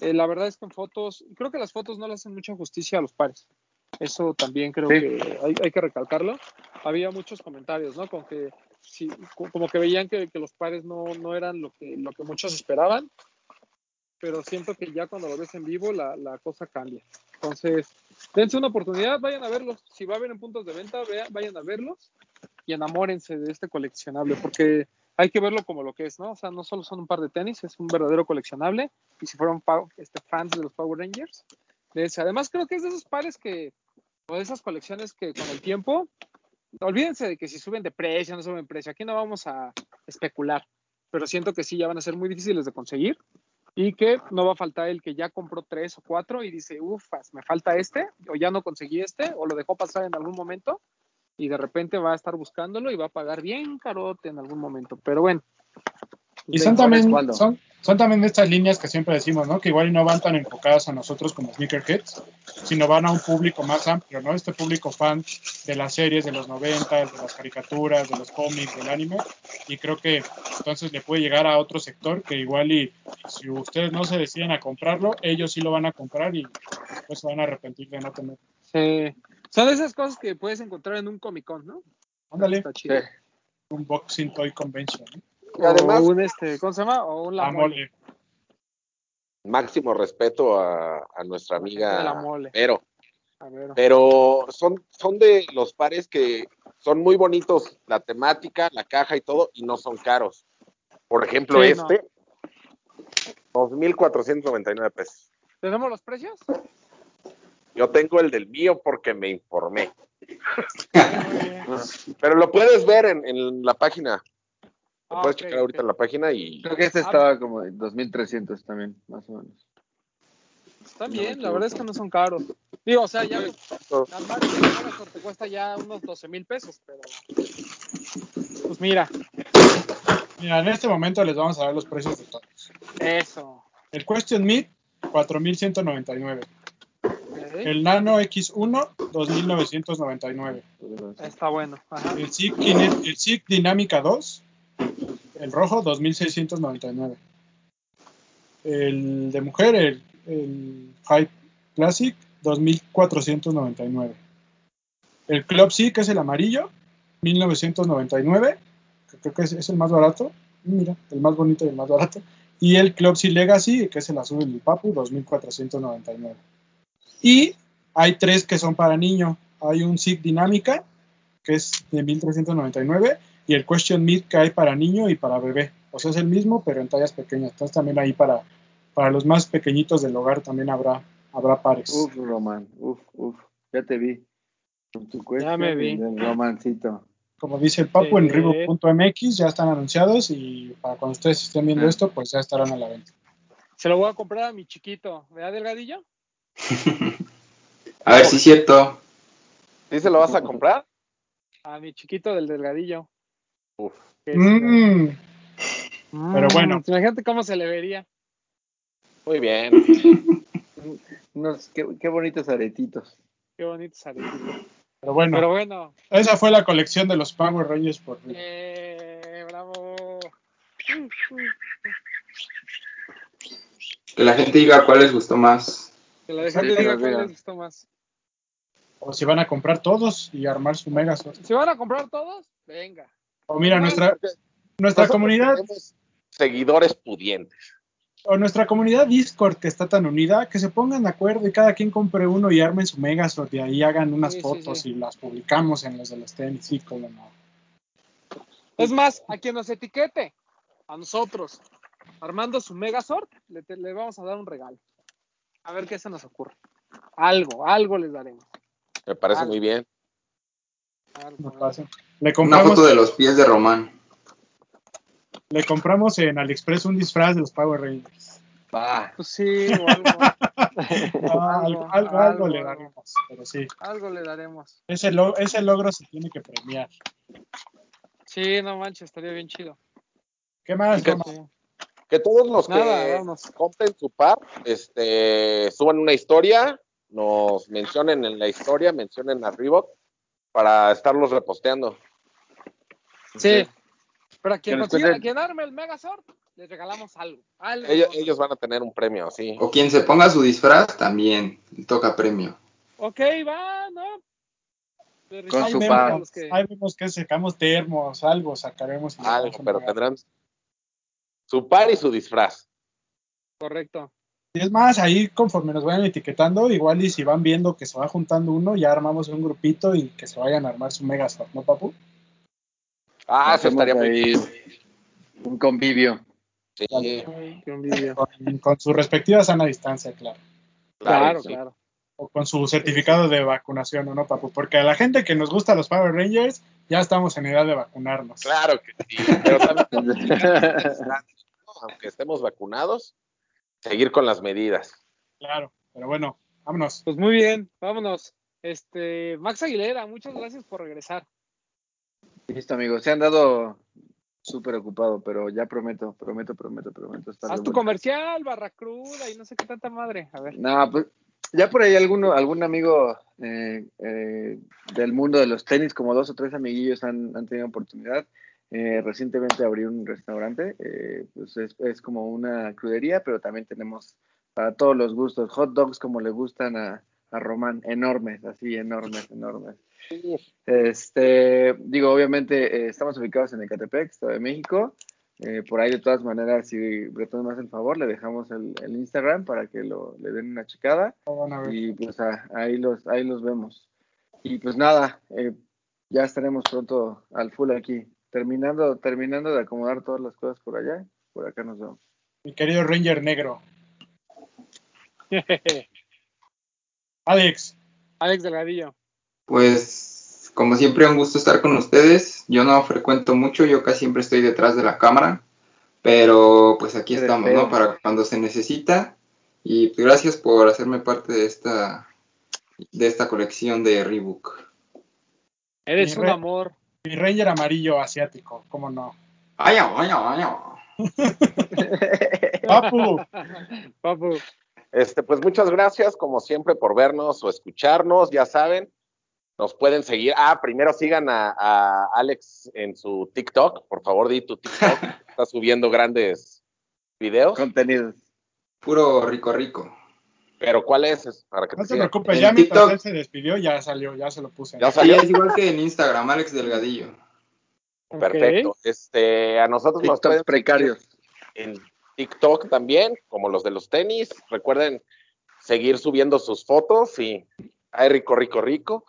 Eh, la verdad es que en fotos, creo que las fotos no le hacen mucha justicia a los pares. Eso también creo Sí. que hay, hay que recalcarlo. Había muchos comentarios, ¿no? Con que sí, co- como que veían que, que los pares no, no eran lo que, lo que muchos esperaban, pero siento que ya cuando lo ves en vivo la, la cosa cambia. Entonces, dense una oportunidad, vayan a verlos. Si va a haber en puntos de venta, vayan a verlos y enamórense de este coleccionable, porque hay que verlo como lo que es, ¿no? O sea, no solo son un par de tenis, es un verdadero coleccionable. Y si fueron este, fans de los Power Rangers, dense. Además, creo que es de esos pares que, o de esas colecciones que con el tiempo, olvídense de que si suben de precio, no suben de precio. Aquí no vamos a especular, pero siento que sí, ya van a ser muy difíciles de conseguir y que no va a faltar el que ya compró tres o cuatro y dice, ufas, me falta este, o ya no conseguí este, o lo dejó pasar en algún momento y de repente va a estar buscándolo y va a pagar bien carote en algún momento. Pero bueno. Y pues son también, son, son también de estas líneas que siempre decimos, ¿no? Que igual no van tan enfocadas a nosotros como Sneakerheads, sino van a un público más amplio, ¿no? Este público fan de las series de los 90, de las caricaturas, de los cómics, del anime. Y creo que entonces le puede llegar a otro sector que igual y si ustedes no se deciden a comprarlo, ellos sí lo van a comprar y después se van a arrepentir de no tener. Sí. Son esas cosas que puedes encontrar en un Comic Con, ¿no? Ándale. Sí. un Boxing Toy Convention. ¿no? Además, un este, ¿cómo se llama? O un la La mole. mole. máximo respeto a, a nuestra de la amiga mole. Pero. Pero son, son de los pares que son muy bonitos, la temática, la caja y todo, y no son caros. Por ejemplo, Sí, no. este, 2.499 pesos. ¿Tenemos los precios? Yo tengo el del mío porque me informé. Pero lo puedes ver en, en la página. Lo Ah, puedes checar ahorita en la página y Creo que este estaba como en 2300 también, más o menos. No me bien, la verdad es que no son caros. Digo, o sea, ya armar el Megazord te cuesta ya unos 12 mil pesos, pero pues mira, Mira, en este momento les vamos a dar los precios de todos. eso. El Question Meet, 4.199. Ok, El Nano X1, 2.999. Está bueno. Ajá. El SIG Dinámica 2, el rojo, 2.699. El de mujer, el, el Hype Classic, 2.499. El Club C, que es el amarillo, 1.999. que Creo que es, el más barato. Mira, el más bonito y el más barato. Y el Club C Legacy, que es el azul y el papu, 2.499. Y hay tres que son para niño. Hay un SIG Dinámica, que es de 1399, y el Question Meet que hay para niño y para bebé. O sea, es el mismo, pero en tallas pequeñas. Entonces también ahí para, para los más pequeñitos del hogar también habrá, habrá pares. Uf, Román, uf, uf, ya te vi. Con tu Ya me cuestión vi. romancito. Como dice el Papu, en Sí. Reebok.mx ya están anunciados y para cuando ustedes estén viendo Ah. esto, pues ya estarán a la venta. Se lo voy a comprar a mi chiquito, ¿verdad, Delgadillo? A ver si es cierto. ¿Sí se lo vas a comprar? A mi chiquito del Delgadillo. Uf. Mm, Mm, pero bueno. Imagínate cómo se le vería. Muy bien. Qué, qué bonitos aretitos. Qué bonito aretitos. pero bueno, Pero bueno, esa fue la colección de los Power Rangers por Reebok. eh, bravo. Que la gente diga cuál les gustó más. Que la gente diga cuál les gustó más. O si van a comprar todos y armar su Megazord. Si van a comprar todos, venga. O mira, nuestra, nuestra comunidad, seguidores pudientes. o nuestra comunidad Discord que está tan unida, que se pongan de acuerdo y cada quien compre uno y armen su Megazord y ahí hagan unas Sí, sí, fotos sí. y las publicamos en los de los tenis, sí, como no. Es más, a quien nos etiquete, a nosotros, armando su Megazord, le, te- le vamos a dar un regalo. A ver qué se nos ocurre. Algo, algo les daremos. Me parece Algo. muy bien. Algo, No algo. pasa. Le Una foto de los pies de Román. le compramos en AliExpress un disfraz de los Power Rangers. Va. Pues sí, o algo. Ah, algo, algo, algo le daremos, pero sí. Algo le daremos. Ese, lo- ese logro se tiene que premiar. Sí, no manches, estaría bien chido. ¿Qué más? Sí. Que todos los Nada, que vamos. compren su par, este, suban una historia, nos mencionen en la historia, mencionen a Reebok para estarlos reposteando. Sí. Pero a quien, consiga- a quien arme el Megazord, les regalamos algo. algo Ellos, van a tener un premio, sí. O quien se ponga su disfraz también toca premio. Ok, va, ¿no? Con su vemos, que- ahí vemos que sacamos termos, algo sacaremos. Algo, pero tendrán su par y su disfraz. Correcto. Y es más, ahí conforme nos vayan etiquetando, igual y si van viendo que se va juntando uno, ya armamos un grupito y que se vayan a armar su Megazord, ¿no, papu? Ah, eso estaría muy bien. Un convivio. Sí. Con, con su respectiva sana distancia, claro. Claro, sí. claro. O con su certificado de vacunación, ¿o no, papu? Porque a la gente que nos gusta los Power Rangers, ya estamos en edad de vacunarnos. Claro que sí. Pero también, aunque estemos vacunados, seguir con las medidas. Claro, pero bueno, vámonos. Pues muy bien, vámonos. Este, Max Aguilera, muchas gracias por regresar. Listo, amigos. Se han dado súper ocupado, pero ya prometo, prometo, prometo, prometo. Haz tu vuelta. comercial, Barracruda y no sé qué tanta madre. A ver. No, pues ya por ahí alguno, algún amigo eh, eh, del mundo de los tenis, como dos o tres amiguillos han, han tenido oportunidad. Eh, recientemente abrí un restaurante, eh, pues es, es como una crudería, pero también tenemos para todos los gustos, hot dogs como le gustan a, a Román, enormes, así enormes, enormes. Este, digo, obviamente eh, estamos ubicados en Ecatepec, Estado de México. Por ahí, de todas maneras, si Bretón hace el favor, le dejamos el, el Instagram para que lo, le den una checada y pues ahí, los, ahí los vemos. Y pues nada, ya estaremos pronto al full aquí. Terminando, terminando de acomodar todas las cosas por allá, por acá nos vemos. Mi querido Ranger Negro. Alex, Alex Delgadillo. Pues, como siempre, un gusto estar con ustedes. Yo no frecuento mucho, yo casi siempre estoy detrás de la cámara, pero pues aquí estamos. ¿no? Para cuando se necesita. Y pues, gracias por hacerme parte de esta, de esta colección de Reebok. Eres un amor. Mi Ranger amarillo asiático, ¿cómo no? ¡Ay, ay, ay, ay! Papu, Papu. Este, pues muchas gracias, como siempre, por vernos o escucharnos. Ya saben, nos pueden seguir. Ah, primero sigan a, a Alex en su TikTok. Por favor, di tu TikTok. Está subiendo grandes videos. Contenidos. Puro rico, rico. Pero ¿cuál es? Para que no te sigan. preocupes, ya mientras TikTok. él se despidió, ya salió, ya se lo puse. Ya Sí, salió. es igual que en Instagram, Alex Delgadillo. Perfecto. Este, a nosotros nos pueden TikTok precarios. en TikTok también, como los de los tenis. Recuerden seguir subiendo sus fotos y ay rico, rico, rico.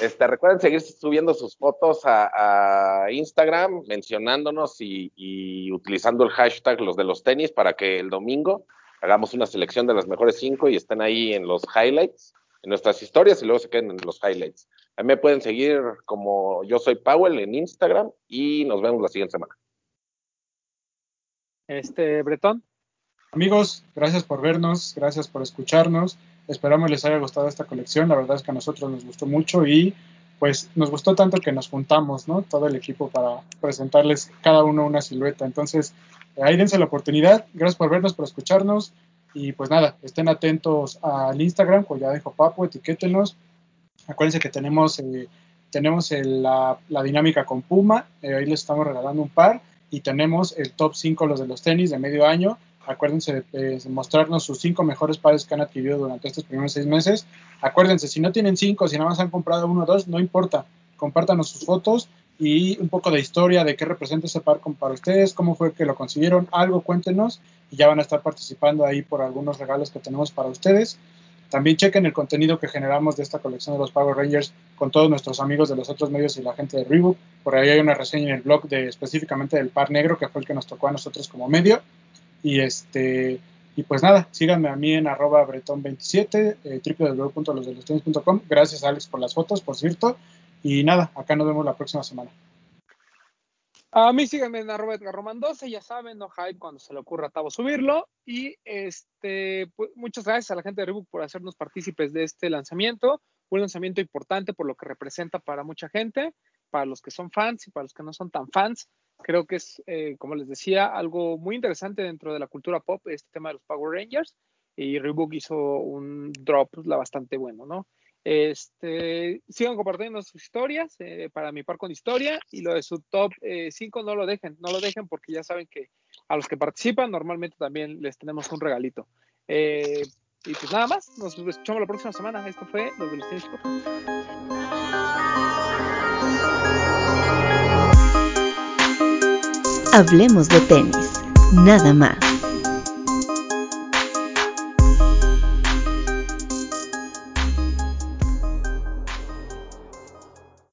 Este, recuerden seguir subiendo sus fotos a, a Instagram, mencionándonos y, y utilizando el hashtag los de los tenis para que el domingo hagamos una selección de las mejores cinco y estén ahí en los highlights, en nuestras historias y luego se queden en los highlights. A mí me pueden seguir como yo soy Powell en Instagram y nos vemos la siguiente semana. Este, Bretón. Amigos, gracias por vernos, gracias por escucharnos. Esperamos les haya gustado esta colección. La verdad es que a nosotros nos gustó mucho y pues nos gustó tanto que nos juntamos, ¿no? Todo el equipo para presentarles cada uno una silueta. Entonces, ahí dense la oportunidad. Gracias por vernos, por escucharnos. Y pues nada, estén atentos al Instagram, pues ya dejo papo, etiquétenos. Acuérdense que tenemos, eh, tenemos la, dinámica con Puma, eh, ahí les estamos regalando un par. Y tenemos el top 5, los de los tenis de medio año. Acuérdense de, mostrarnos sus cinco mejores pares que han adquirido durante estos primeros seis meses. Acuérdense, si no tienen cinco, si nada más han comprado uno o dos, no importa. Compártanos sus fotos y un poco de historia de qué representa ese par con- para ustedes, cómo fue que lo consiguieron, algo cuéntenos y ya van a estar participando ahí por algunos regalos que tenemos para ustedes. También chequen el contenido que generamos de esta colección de los Power Rangers con todos nuestros amigos de los otros medios y la gente de Reebok. Por ahí hay una reseña en el blog de específicamente del par negro que fue el que nos tocó a nosotros como medio. Y este y pues nada, síganme a mí en arroba bretón27, eh, www.losdelostenis.com. Gracias Alex por las fotos, por cierto. Y nada, acá nos vemos la próxima semana. A mí síganme en arroba Edgar Roman 12, ya saben, no hype cuando se le ocurra a Tavo subirlo. Y este, pues, muchas gracias a la gente de Reebok por hacernos partícipes de este lanzamiento. Un lanzamiento importante por lo que representa para mucha gente, para los que son fans y para los que no son tan fans. Creo que es, eh, como les decía, algo muy interesante dentro de la cultura pop, este tema de los Power Rangers. Y Reebok hizo un drop la bastante bueno, ¿no? Este, sigan compartiendo sus historias eh, para mi par con historia y lo de su top 5 no lo dejen, no lo dejen porque ya saben que a los que participan normalmente también les tenemos un regalito. Eh, y pues nada más, nos escuchamos la próxima semana. Esto fue los de tenis. Hablemos de tenis, nada más.